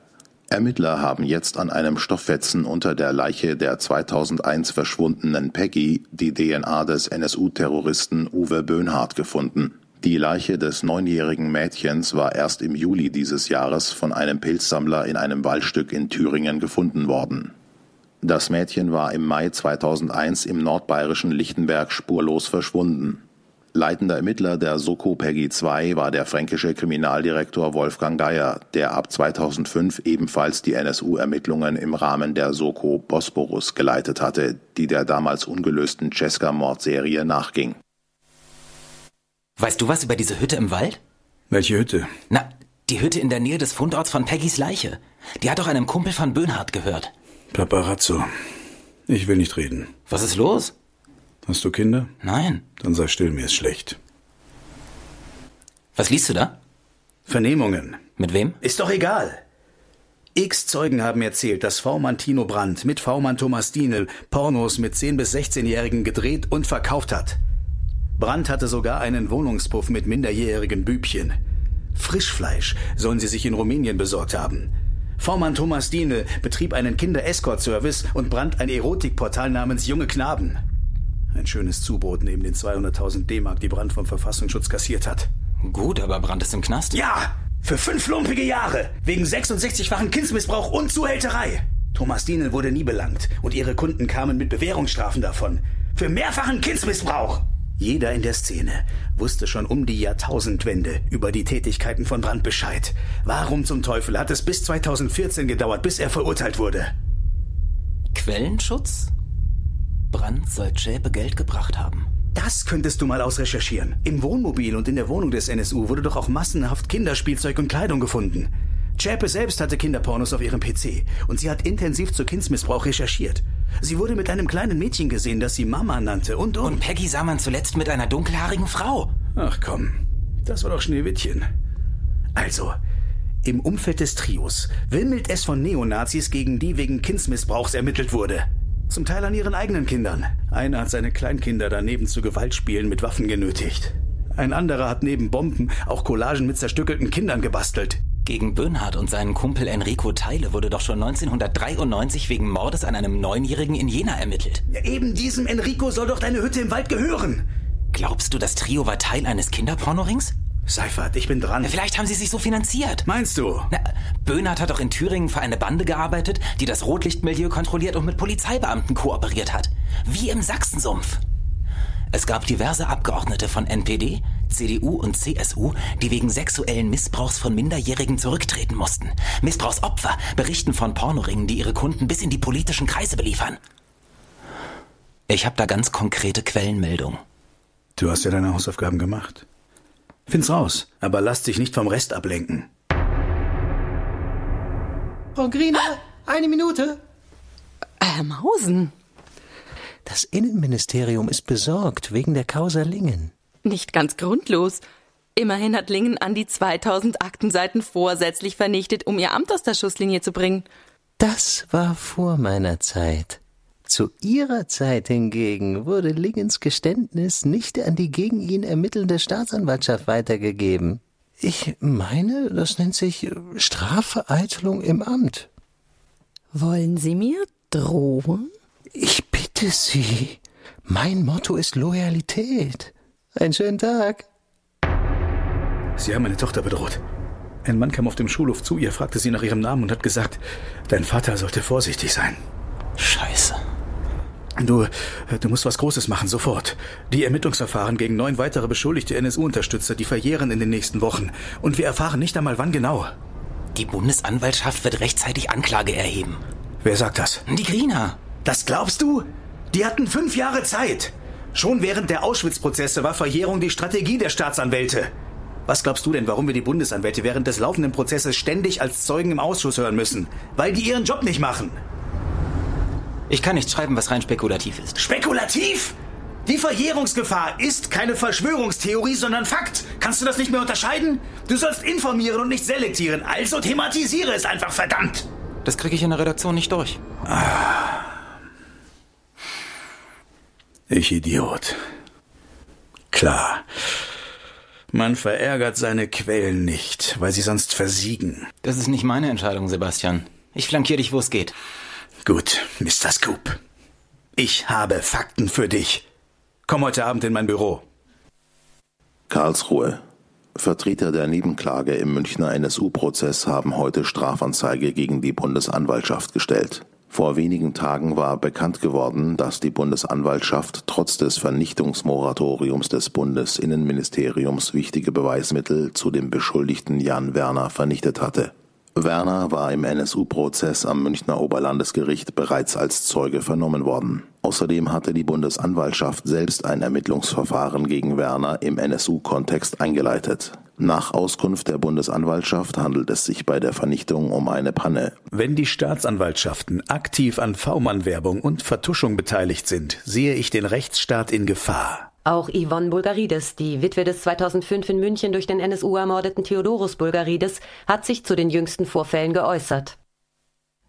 Ermittler haben jetzt an einem Stofffetzen unter der Leiche der 2001 verschwundenen Peggy die DNA des NSU-Terroristen Uwe Böhnhardt gefunden. Die Leiche des neunjährigen Mädchens war erst im Juli dieses Jahres von einem Pilzsammler in einem Waldstück in Thüringen gefunden worden. Das Mädchen war im Mai 2001 im nordbayerischen Lichtenberg spurlos verschwunden. Leitender Ermittler der Soko Peggy 2 war der fränkische Kriminaldirektor Wolfgang Geier, der ab 2005 ebenfalls die NSU-Ermittlungen im Rahmen der Soko Bosporus geleitet hatte, die der damals ungelösten Cesca-Mordserie nachging. Weißt du was über diese Hütte im Wald? Welche Hütte? Na, die Hütte in der Nähe des Fundorts von Peggys Leiche. Die hat doch einem Kumpel von Böhnhardt gehört. Paparazzo. Ich will nicht reden. Was ist los? Hast du Kinder? Nein. Dann sei still, mir ist schlecht. Was liest du da? Vernehmungen. Mit wem? Ist doch egal. X Zeugen haben erzählt, dass V-Mann Tino Brandt mit V-Mann Thomas Dienel Pornos mit 10- bis 16-Jährigen gedreht und verkauft hat. Brandt hatte sogar einen Wohnungspuff mit minderjährigen Bübchen. Frischfleisch sollen sie sich in Rumänien besorgt haben. V-Mann Thomas Dienel betrieb einen Kinder-Escort-Service und Brandt ein Erotikportal namens Junge Knaben. Ein schönes Zubrot neben den 200.000 D-Mark, die Brandt vom Verfassungsschutz kassiert hat. Gut, aber Brandt ist im Knast. Ja! Für fünf lumpige Jahre! Wegen 66-fachen Kindsmissbrauch und Zuhälterei! Thomas Dienen wurde nie belangt und ihre Kunden kamen mit Bewährungsstrafen davon. Für mehrfachen Kindsmissbrauch! Jeder in der Szene wusste schon um die Jahrtausendwende über die Tätigkeiten von Brandt Bescheid. Warum zum Teufel hat es bis 2014 gedauert, bis er verurteilt wurde? Quellenschutz? Brandt soll Schäpe Geld gebracht haben. Das könntest du mal ausrecherchieren. Im Wohnmobil und in der Wohnung des NSU wurde doch auch massenhaft Kinderspielzeug und Kleidung gefunden. Zschäpe selbst hatte Kinderpornos auf ihrem PC und sie hat intensiv zu Kindsmissbrauch recherchiert. Sie wurde mit einem kleinen Mädchen gesehen, das sie Mama nannte und und. Und Peggy sah man zuletzt mit einer dunkelhaarigen Frau. Ach komm, das war doch Schneewittchen. Also, im Umfeld des Trios wimmelt es von Neonazis, gegen die wegen Kindsmissbrauchs ermittelt wurde. Zum Teil an ihren eigenen Kindern. Einer hat seine Kleinkinder daneben zu Gewaltspielen mit Waffen genötigt. Ein anderer hat neben Bomben auch Collagen mit zerstückelten Kindern gebastelt. Gegen Böhnhardt und seinen Kumpel Enrico Teile wurde doch schon 1993 wegen Mordes an einem Neunjährigen in Jena ermittelt. Ja, eben diesem Enrico soll doch deine Hütte im Wald gehören. Glaubst du, das Trio war Teil eines Kinderpornorings? Seifert, ich bin dran. Vielleicht haben sie sich so finanziert. Meinst du? Na, Böhnhardt hat doch in Thüringen für eine Bande gearbeitet, die das Rotlichtmilieu kontrolliert und mit Polizeibeamten kooperiert hat. Wie im Sachsensumpf. Es gab diverse Abgeordnete von NPD, CDU und CSU, die wegen sexuellen Missbrauchs von Minderjährigen zurücktreten mussten. Missbrauchsopfer berichten von Pornoringen, die ihre Kunden bis in die politischen Kreise beliefern. Ich habe da ganz konkrete Quellenmeldungen. Du hast ja deine Hausaufgaben gemacht. Find's raus, aber lass dich nicht vom Rest ablenken. Frau Griener, eine Minute. Herr Mausen. Das Innenministerium ist besorgt wegen der Causa Lingen. Nicht ganz grundlos. Immerhin hat Lingen an die 2000 Aktenseiten vorsätzlich vernichtet, um ihr Amt aus der Schusslinie zu bringen. Das war vor meiner Zeit. Zu ihrer Zeit hingegen wurde Lingens Geständnis nicht an die gegen ihn ermittelnde Staatsanwaltschaft weitergegeben. Ich meine, das nennt sich Strafvereitelung im Amt. Wollen Sie mir drohen? Ich bitte Sie. Mein Motto ist Loyalität. Einen schönen Tag. Sie haben meine Tochter bedroht. Ein Mann kam auf dem Schulhof zu ihr, fragte sie nach ihrem Namen und hat gesagt, dein Vater sollte vorsichtig sein. Scheiße. Du, du musst was Großes machen, sofort. Die Ermittlungsverfahren gegen neun weitere beschuldigte NSU-Unterstützer, die verjähren in den nächsten Wochen. Und wir erfahren nicht einmal, wann genau. Die Bundesanwaltschaft wird rechtzeitig Anklage erheben. Wer sagt das? Die Griener. Das glaubst du? Die hatten fünf Jahre Zeit. Schon während der Auschwitz-Prozesse war Verjährung die Strategie der Staatsanwälte. Was glaubst du denn, warum wir die Bundesanwälte während des laufenden Prozesses ständig als Zeugen im Ausschuss hören müssen? Weil die ihren Job nicht machen. Ich kann nicht schreiben, was rein spekulativ ist. Spekulativ? Die Verjährungsgefahr ist keine Verschwörungstheorie, sondern Fakt. Kannst du das nicht mehr unterscheiden? Du sollst informieren und nicht selektieren. Also thematisiere es einfach, verdammt! Das kriege ich in der Redaktion nicht durch. Ich Idiot. Klar. Man verärgert seine Quellen nicht, weil sie sonst versiegen. Das ist nicht meine Entscheidung, Sebastian. Ich flankiere dich, wo es geht. Gut, Mr. Scoop. Ich habe Fakten für dich. Komm heute Abend in mein Büro. Karlsruhe. Vertreter der Nebenklage im Münchner NSU-Prozess haben heute Strafanzeige gegen die Bundesanwaltschaft gestellt. Vor wenigen Tagen war bekannt geworden, dass die Bundesanwaltschaft trotz des Vernichtungsmoratoriums des Bundesinnenministeriums wichtige Beweismittel zu dem Beschuldigten Jan Werner vernichtet hatte. Werner war im NSU-Prozess am Münchner Oberlandesgericht bereits als Zeuge vernommen worden. Außerdem hatte die Bundesanwaltschaft selbst ein Ermittlungsverfahren gegen Werner im NSU-Kontext eingeleitet. Nach Auskunft der Bundesanwaltschaft handelt es sich bei der Vernichtung um eine Panne. Wenn die Staatsanwaltschaften aktiv an V-Mann-Werbung und Vertuschung beteiligt sind, sehe ich den Rechtsstaat in Gefahr. Auch Yvonne Bulgarides, die Witwe des 2005 in München durch den NSU ermordeten Theodorus Bulgarides, hat sich zu den jüngsten Vorfällen geäußert.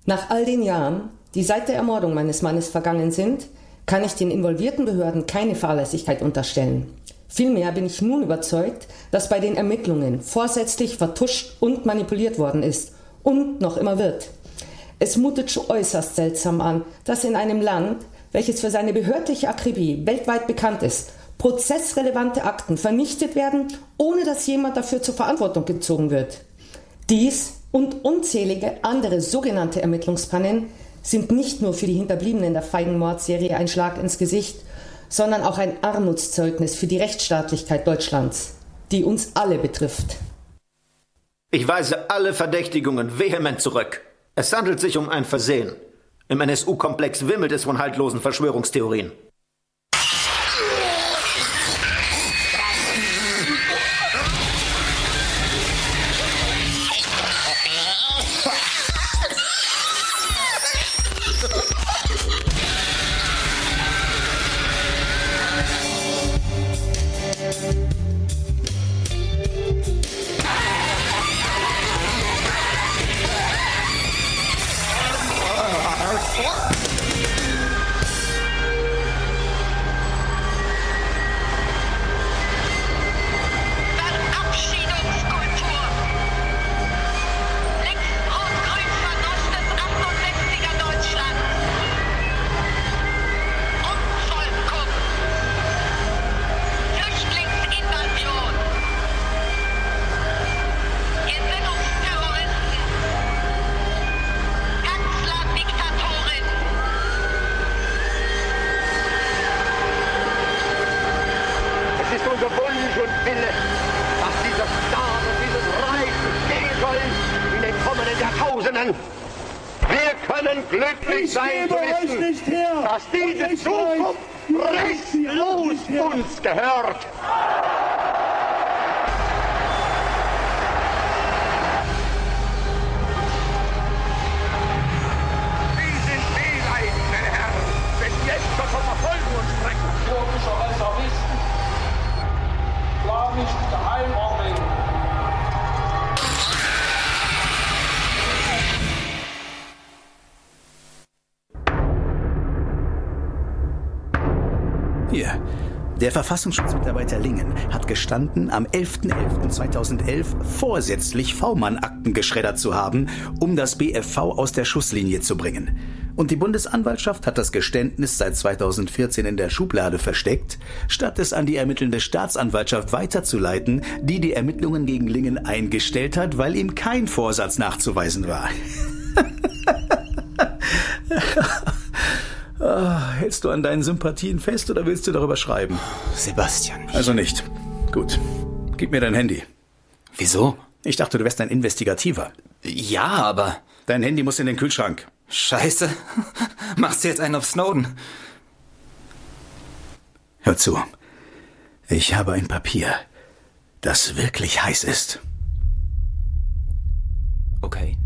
Nach all den Jahren, die seit der Ermordung meines Mannes vergangen sind, kann ich den involvierten Behörden keine Fahrlässigkeit unterstellen. Vielmehr bin ich nun überzeugt, dass bei den Ermittlungen vorsätzlich vertuscht und manipuliert worden ist und noch immer wird. Es mutet schon äußerst seltsam an, dass in einem Land, welches für seine behördliche Akribie weltweit bekannt ist, prozessrelevante Akten vernichtet werden, ohne dass jemand dafür zur Verantwortung gezogen wird. Dies und unzählige andere sogenannte Ermittlungspannen sind nicht nur für die Hinterbliebenen der feigen Mordserie ein Schlag ins Gesicht, sondern auch ein Armutszeugnis für die Rechtsstaatlichkeit Deutschlands, die uns alle betrifft. Ich weise alle Verdächtigungen vehement zurück. Es handelt sich um ein Versehen. Im NSU-Komplex wimmelt es von haltlosen Verschwörungstheorien. Verfassungsschutzmitarbeiter Lingen hat gestanden, am 11.11.2011 vorsätzlich V-Mann-Akten geschreddert zu haben, um das BFV aus der Schusslinie zu bringen. Und die Bundesanwaltschaft hat das Geständnis seit 2014 in der Schublade versteckt, statt es an die ermittelnde Staatsanwaltschaft weiterzuleiten, die die Ermittlungen gegen Lingen eingestellt hat, weil ihm kein Vorsatz nachzuweisen war. Ah, hältst du an deinen Sympathien fest oder willst du darüber schreiben? Sebastian. Also nicht. Gut. Gib mir dein Handy. Wieso? Ich dachte, du wärst ein Investigativer. Ja, aber. Dein Handy muss in den Kühlschrank. Scheiße. Machst du jetzt einen auf Snowden? Hör zu. Ich habe ein Papier, das wirklich heiß ist. Okay.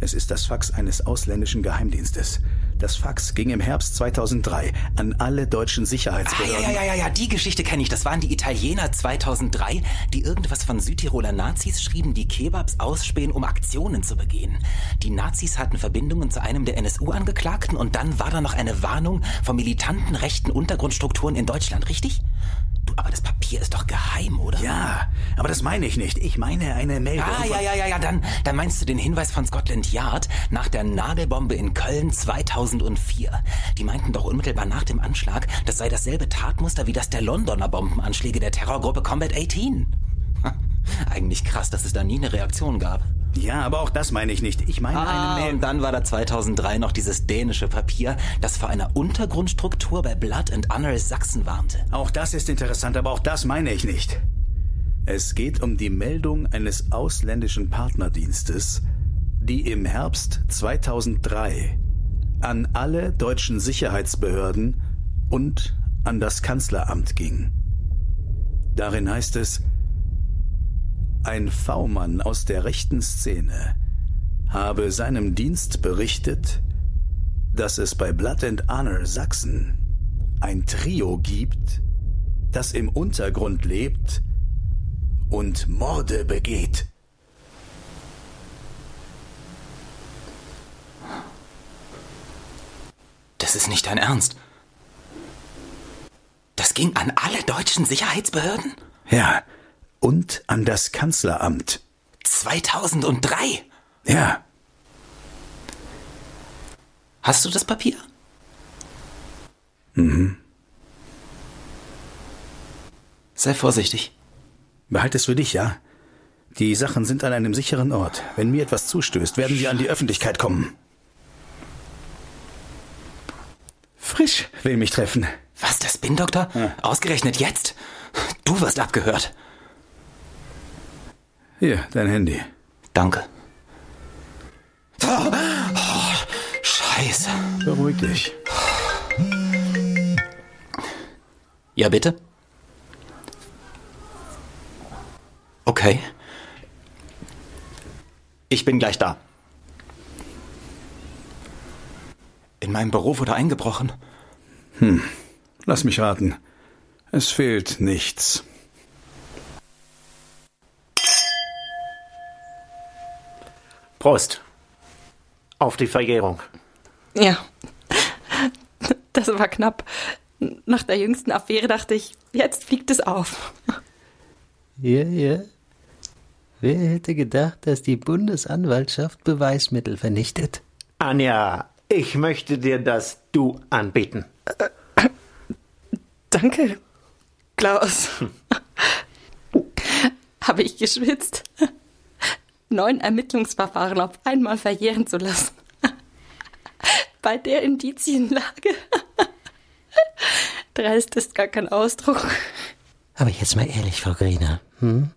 Es ist das Fax eines ausländischen Geheimdienstes. Das Fax ging im Herbst 2003 an alle deutschen Ah, Sicherheitsbehörden. ja, ja, ja, ja, die Geschichte kenne ich. Das waren die Italiener 2003, die irgendwas von Südtiroler Nazis schrieben, die Kebabs ausspähen, um Aktionen zu begehen. Die Nazis hatten Verbindungen zu einem der NSU-Angeklagten und dann war da noch eine Warnung vor militanten rechten Untergrundstrukturen in Deutschland, richtig? Du, aber das Papier ist doch geheim, oder? Ja, aber das meine ich nicht. Ich meine eine Meldung. Ah, ja, ja, ja, ja, dann, dann meinst du den Hinweis von Scotland Yard nach der Nagelbombe in Köln 2004. Die meinten doch unmittelbar nach dem Anschlag, das sei dasselbe Tatmuster wie das der Londoner Bombenanschläge der Terrorgruppe Combat 18. Ha, Eigentlich krass, dass es da nie eine Reaktion gab. Ja, aber auch das meine ich nicht. Ich meine Ah, eine Mail. und dann war da 2003 noch dieses dänische Papier, das vor einer Untergrundstruktur bei Blood and Honor Sachsen warnte. Auch das ist interessant, aber auch das meine ich nicht. Es geht um die Meldung eines ausländischen Partnerdienstes, die im Herbst 2003 an alle deutschen Sicherheitsbehörden und an das Kanzleramt ging. Darin heißt es, ein V-Mann aus der rechten Szene habe seinem Dienst berichtet, dass es bei Blood and Honor Sachsen ein Trio gibt, das im Untergrund lebt und Morde begeht. Das ist nicht dein Ernst. Das ging an alle deutschen Sicherheitsbehörden? Ja, und an das Kanzleramt. 2003? Ja, Hast du das Papier? Mhm. Sei vorsichtig. Behalt es für dich, ja? Die Sachen sind an einem sicheren Ort. Wenn mir etwas zustößt, werden wir an die Öffentlichkeit kommen. Frisch will mich treffen. Was, der Spin-Doktor? Ausgerechnet jetzt? Du wirst abgehört. Hier, dein Handy. Danke. Oh, scheiße. Beruhig dich. Ja, bitte? Okay. Ich bin gleich da. In meinem Büro wurde eingebrochen. Hm. Lass mich raten. Es fehlt nichts. Prost. Auf die Verjährung. Ja. Das war knapp. Nach der jüngsten Affäre dachte ich, jetzt fliegt es auf. Ja, ja. Wer hätte gedacht, dass die Bundesanwaltschaft Beweismittel vernichtet? Anja, ich möchte dir das Du anbieten. Danke, Klaus. Habe ich geschwitzt? Neun Ermittlungsverfahren auf einmal verjähren zu lassen. Bei der Indizienlage. Dreist ist gar kein Ausdruck. Aber jetzt mal ehrlich, Frau Griner. Hm?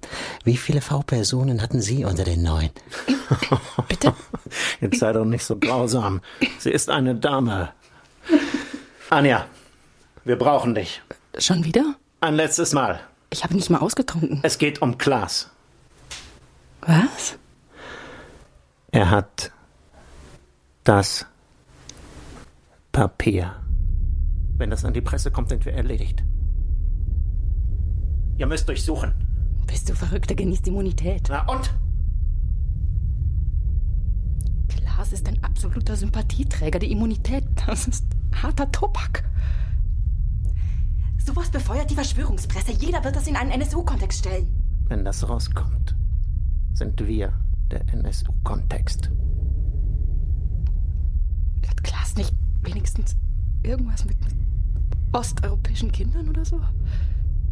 Wie viele V-Personen hatten Sie unter den neun? Jetzt sei doch nicht so grausam. Sie ist eine Dame. Anja, wir brauchen dich. Schon wieder? Ein letztes Mal. Ich habe nicht mal ausgetrunken. Es geht um Klaas. Was? Er hat das Papier. Wenn das an die Presse kommt, sind wir erledigt. Ihr müsst durchsuchen. Bist du verrückt? Er genießt Immunität. Na und? Klaas ist ein absoluter Sympathieträger. Die Immunität, das ist harter Tobak. Sowas befeuert die Verschwörungspresse. Jeder wird das in einen NSU-Kontext stellen. Wenn das rauskommt, sind wir der NSU-Kontext. Hat Klaas nicht wenigstens irgendwas mit, osteuropäischen Kindern oder so?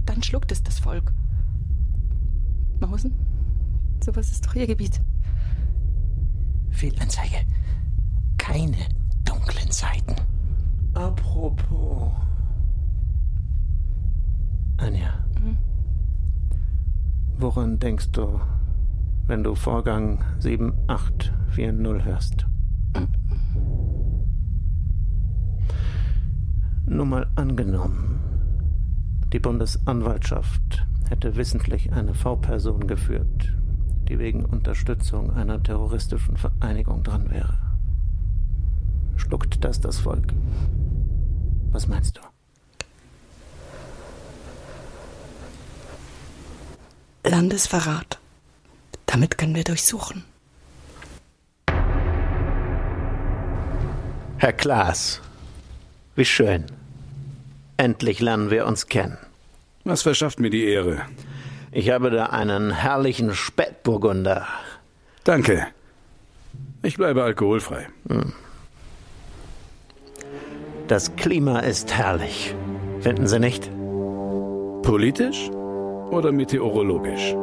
Dann schluckt es das Volk. Mausen? Sowas ist doch ihr Gebiet. Fehlanzeige. Keine dunklen Seiten. Apropos. Anja. Woran denkst du, wenn du Vorgang 7840 hörst? Nur mal angenommen, die Bundesanwaltschaft hätte wissentlich eine V-Person geführt, die wegen Unterstützung einer terroristischen Vereinigung dran wäre. Schluckt das das Volk? Was meinst du? Landesverrat. Damit können wir durchsuchen. Herr Klaas, wie schön. Endlich lernen wir uns kennen. Was verschafft mir die Ehre? Ich habe da einen herrlichen Spätburgunder. Danke. Ich bleibe alkoholfrei. Hm. Das Klima ist herrlich. Finden Sie nicht? Politisch oder meteorologisch?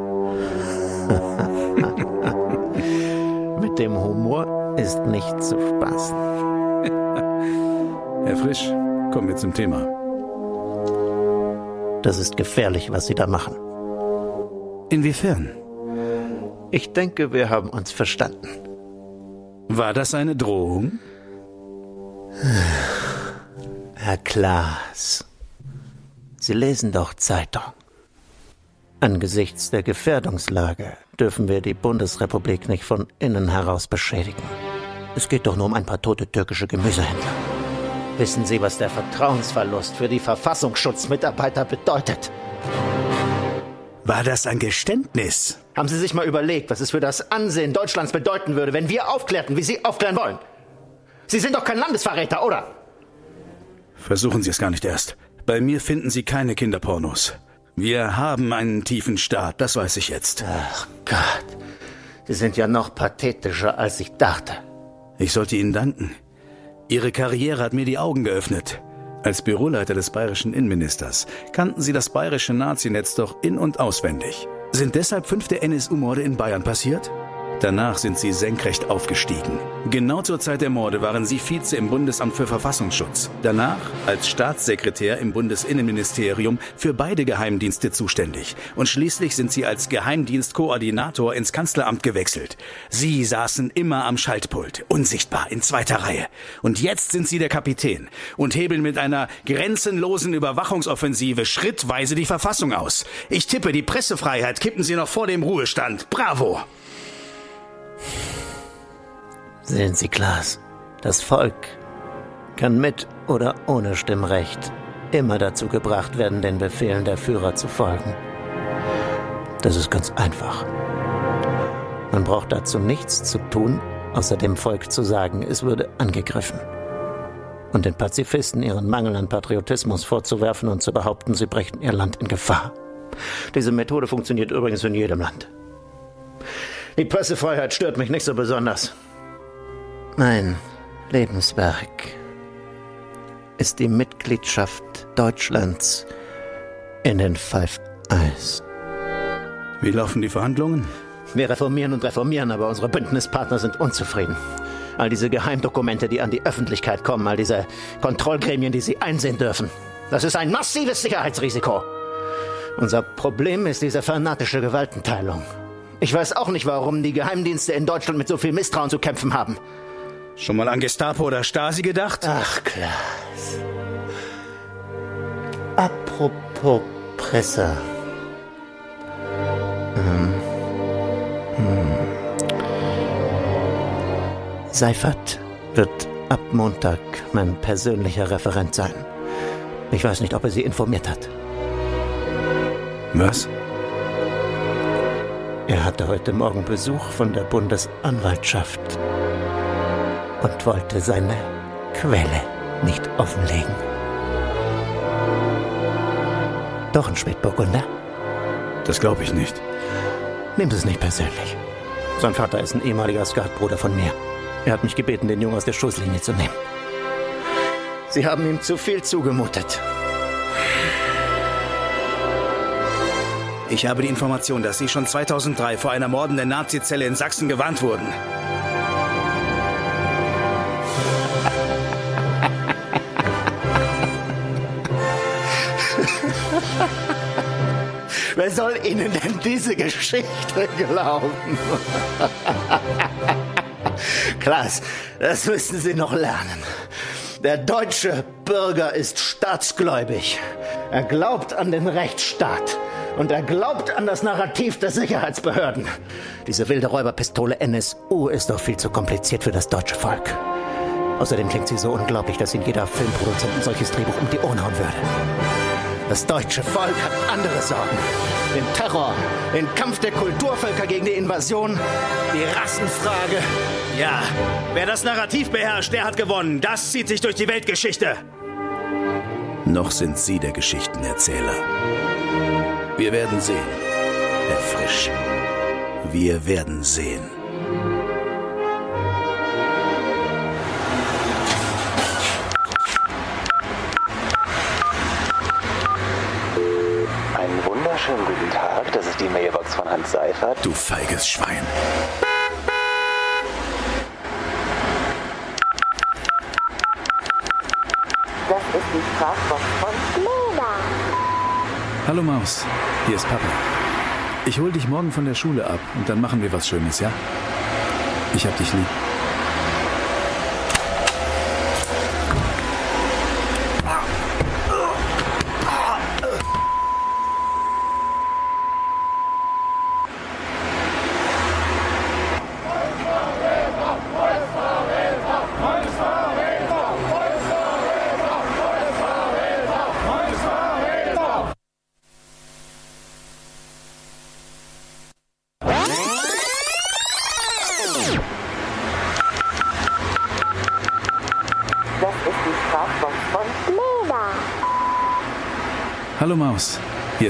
Dem Humor ist nicht zu spaßen. Herr Frisch, kommen wir zum Thema. Das ist gefährlich, was Sie da machen. Inwiefern? Ich denke, wir haben uns verstanden. War das eine Drohung? Herr Klaas, Sie lesen doch Zeitung. Angesichts der Gefährdungslage dürfen wir die Bundesrepublik nicht von innen heraus beschädigen. Es geht doch nur um ein paar tote türkische Gemüsehändler. Wissen Sie, was der Vertrauensverlust für die Verfassungsschutzmitarbeiter bedeutet? War das ein Geständnis? Haben Sie sich mal überlegt, was es für das Ansehen Deutschlands bedeuten würde, wenn wir aufklärten, wie Sie aufklären wollen? Sie sind doch kein Landesverräter, oder? Versuchen Sie es gar nicht erst. Bei mir finden Sie keine Kinderpornos. Wir haben einen tiefen Staat, das weiß ich jetzt. Ach Gott. Sie sind ja noch pathetischer, als ich dachte. Ich sollte Ihnen danken. Ihre Karriere hat mir die Augen geöffnet. Als Büroleiter des bayerischen Innenministers kannten Sie das bayerische Nazinetz doch in- und auswendig. Sind deshalb fünfte NSU-Morde in Bayern passiert? Danach sind sie senkrecht aufgestiegen. Genau zur Zeit der Morde waren sie Vize im Bundesamt für Verfassungsschutz. Danach als Staatssekretär im Bundesinnenministerium für beide Geheimdienste zuständig. Und schließlich sind sie als Geheimdienstkoordinator ins Kanzleramt gewechselt. Sie saßen immer am Schaltpult, unsichtbar in zweiter Reihe. Und jetzt sind sie der Kapitän und hebeln mit einer grenzenlosen Überwachungsoffensive schrittweise die Verfassung aus. Ich tippe, die Pressefreiheit kippen sie noch vor dem Ruhestand. Bravo! Sehen Sie, Klaas, das Volk kann mit oder ohne Stimmrecht immer dazu gebracht werden, den Befehlen der Führer zu folgen. Das ist ganz einfach. Man braucht dazu nichts zu tun, außer dem Volk zu sagen, es würde angegriffen. Und den Pazifisten ihren Mangel an Patriotismus vorzuwerfen und zu behaupten, sie brächten ihr Land in Gefahr. Diese Methode funktioniert übrigens in jedem Land. Die Pressefreiheit stört mich nicht so besonders. Mein Lebenswerk ist die Mitgliedschaft Deutschlands in den Five Eyes. Wie laufen die Verhandlungen? Wir reformieren und reformieren, aber unsere Bündnispartner sind unzufrieden. All diese Geheimdokumente, die an die Öffentlichkeit kommen, all diese Kontrollgremien, die sie einsehen dürfen. Das ist ein massives Sicherheitsrisiko. Unser Problem ist diese fanatische Gewaltenteilung. Ich weiß auch nicht, warum die Geheimdienste in Deutschland mit so viel Misstrauen zu kämpfen haben. Schon mal an Gestapo oder Stasi gedacht? Ach, Klaas. Apropos Presse. Hm. Hm. Seifert wird ab Montag mein persönlicher Referent sein. Ich weiß nicht, ob er Sie informiert hat. Was? Er hatte heute Morgen Besuch von der Bundesanwaltschaft und wollte seine Quelle nicht offenlegen. Doch ein Spätburgunder? Das glaube ich nicht. Nehmen Sie es nicht persönlich. Sein Vater ist ein ehemaliger Skatbruder von mir. Er hat mich gebeten, den Jungen aus der Schusslinie zu nehmen. Sie haben ihm zu viel zugemutet. Ich habe die Information, dass Sie schon 2003 vor einer mordenden Nazizelle in Sachsen gewarnt wurden. Wer soll Ihnen denn diese Geschichte glauben? Klaas, das müssen Sie noch lernen. Der deutsche Bürger ist staatsgläubig. Er glaubt an den Rechtsstaat. Und er glaubt an das Narrativ der Sicherheitsbehörden. Diese wilde Räuberpistole NSU ist doch viel zu kompliziert für das deutsche Volk. Außerdem klingt sie so unglaublich, dass ihn jeder Filmproduzent ein solches Drehbuch um die Ohren hauen würde. Das deutsche Volk hat andere Sorgen. Den Terror, den Kampf der Kulturvölker gegen die Invasion, die Rassenfrage. Ja, wer das Narrativ beherrscht, der hat gewonnen. Das zieht sich durch die Weltgeschichte. Noch sind Sie der Geschichtenerzähler. Wir werden sehen, Herr Frisch. Wir werden sehen. Einen wunderschönen guten Tag, das ist die Mailbox von Hans Seifert. Du feiges Schwein. Das ist die Sprachbox von Lena. Hallo Maus, hier ist Papa. Ich hol dich morgen von der Schule ab und dann machen wir was Schönes, ja? Ich hab dich lieb.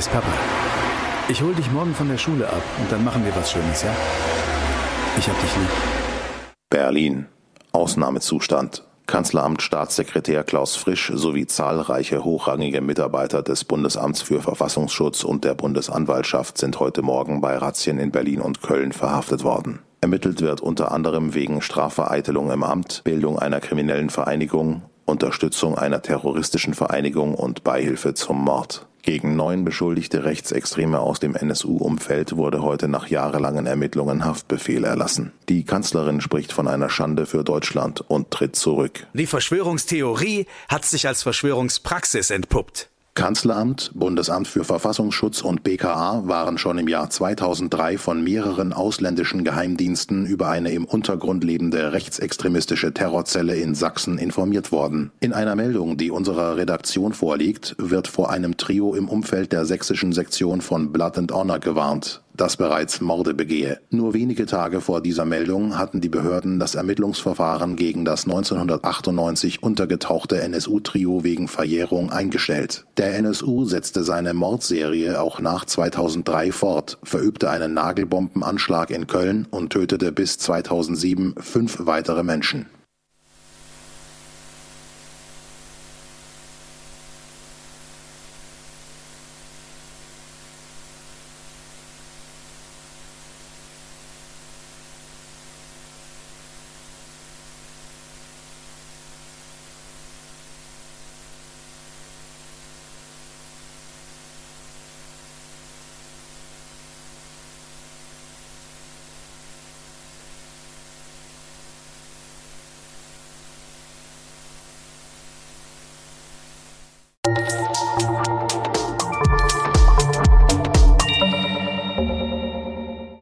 Ist Papa. Ich hol dich morgen von der Schule ab und dann machen wir was Schönes, ja? Ich hab dich lieb. Berlin. Ausnahmezustand. Kanzleramtsstaatssekretär Klaus Frisch sowie zahlreiche hochrangige Mitarbeiter des Bundesamts für Verfassungsschutz und der Bundesanwaltschaft sind heute Morgen bei Razzien in Berlin und Köln verhaftet worden. Ermittelt wird unter anderem wegen Strafvereitelung im Amt, Bildung einer kriminellen Vereinigung, Unterstützung einer terroristischen Vereinigung und Beihilfe zum Mord. Gegen neun beschuldigte Rechtsextreme aus dem NSU-Umfeld wurde heute nach jahrelangen Ermittlungen Haftbefehl erlassen. Die Kanzlerin spricht von einer Schande für Deutschland und tritt zurück. Die Verschwörungstheorie hat sich als Verschwörungspraxis entpuppt. Kanzleramt, Bundesamt für Verfassungsschutz und BKA waren schon im Jahr 2003 von mehreren ausländischen Geheimdiensten über eine im Untergrund lebende rechtsextremistische Terrorzelle in Sachsen informiert worden. In einer Meldung, die unserer Redaktion vorliegt, wird vor einem Trio im Umfeld der sächsischen Sektion von Blood and Honor gewarnt das bereits Morde begehe. Nur wenige Tage vor dieser Meldung hatten die Behörden das Ermittlungsverfahren gegen das 1998 untergetauchte NSU-Trio wegen Verjährung eingestellt. Der NSU setzte seine Mordserie auch nach 2003 fort, verübte einen Nagelbombenanschlag in Köln und tötete bis 2007 fünf weitere Menschen.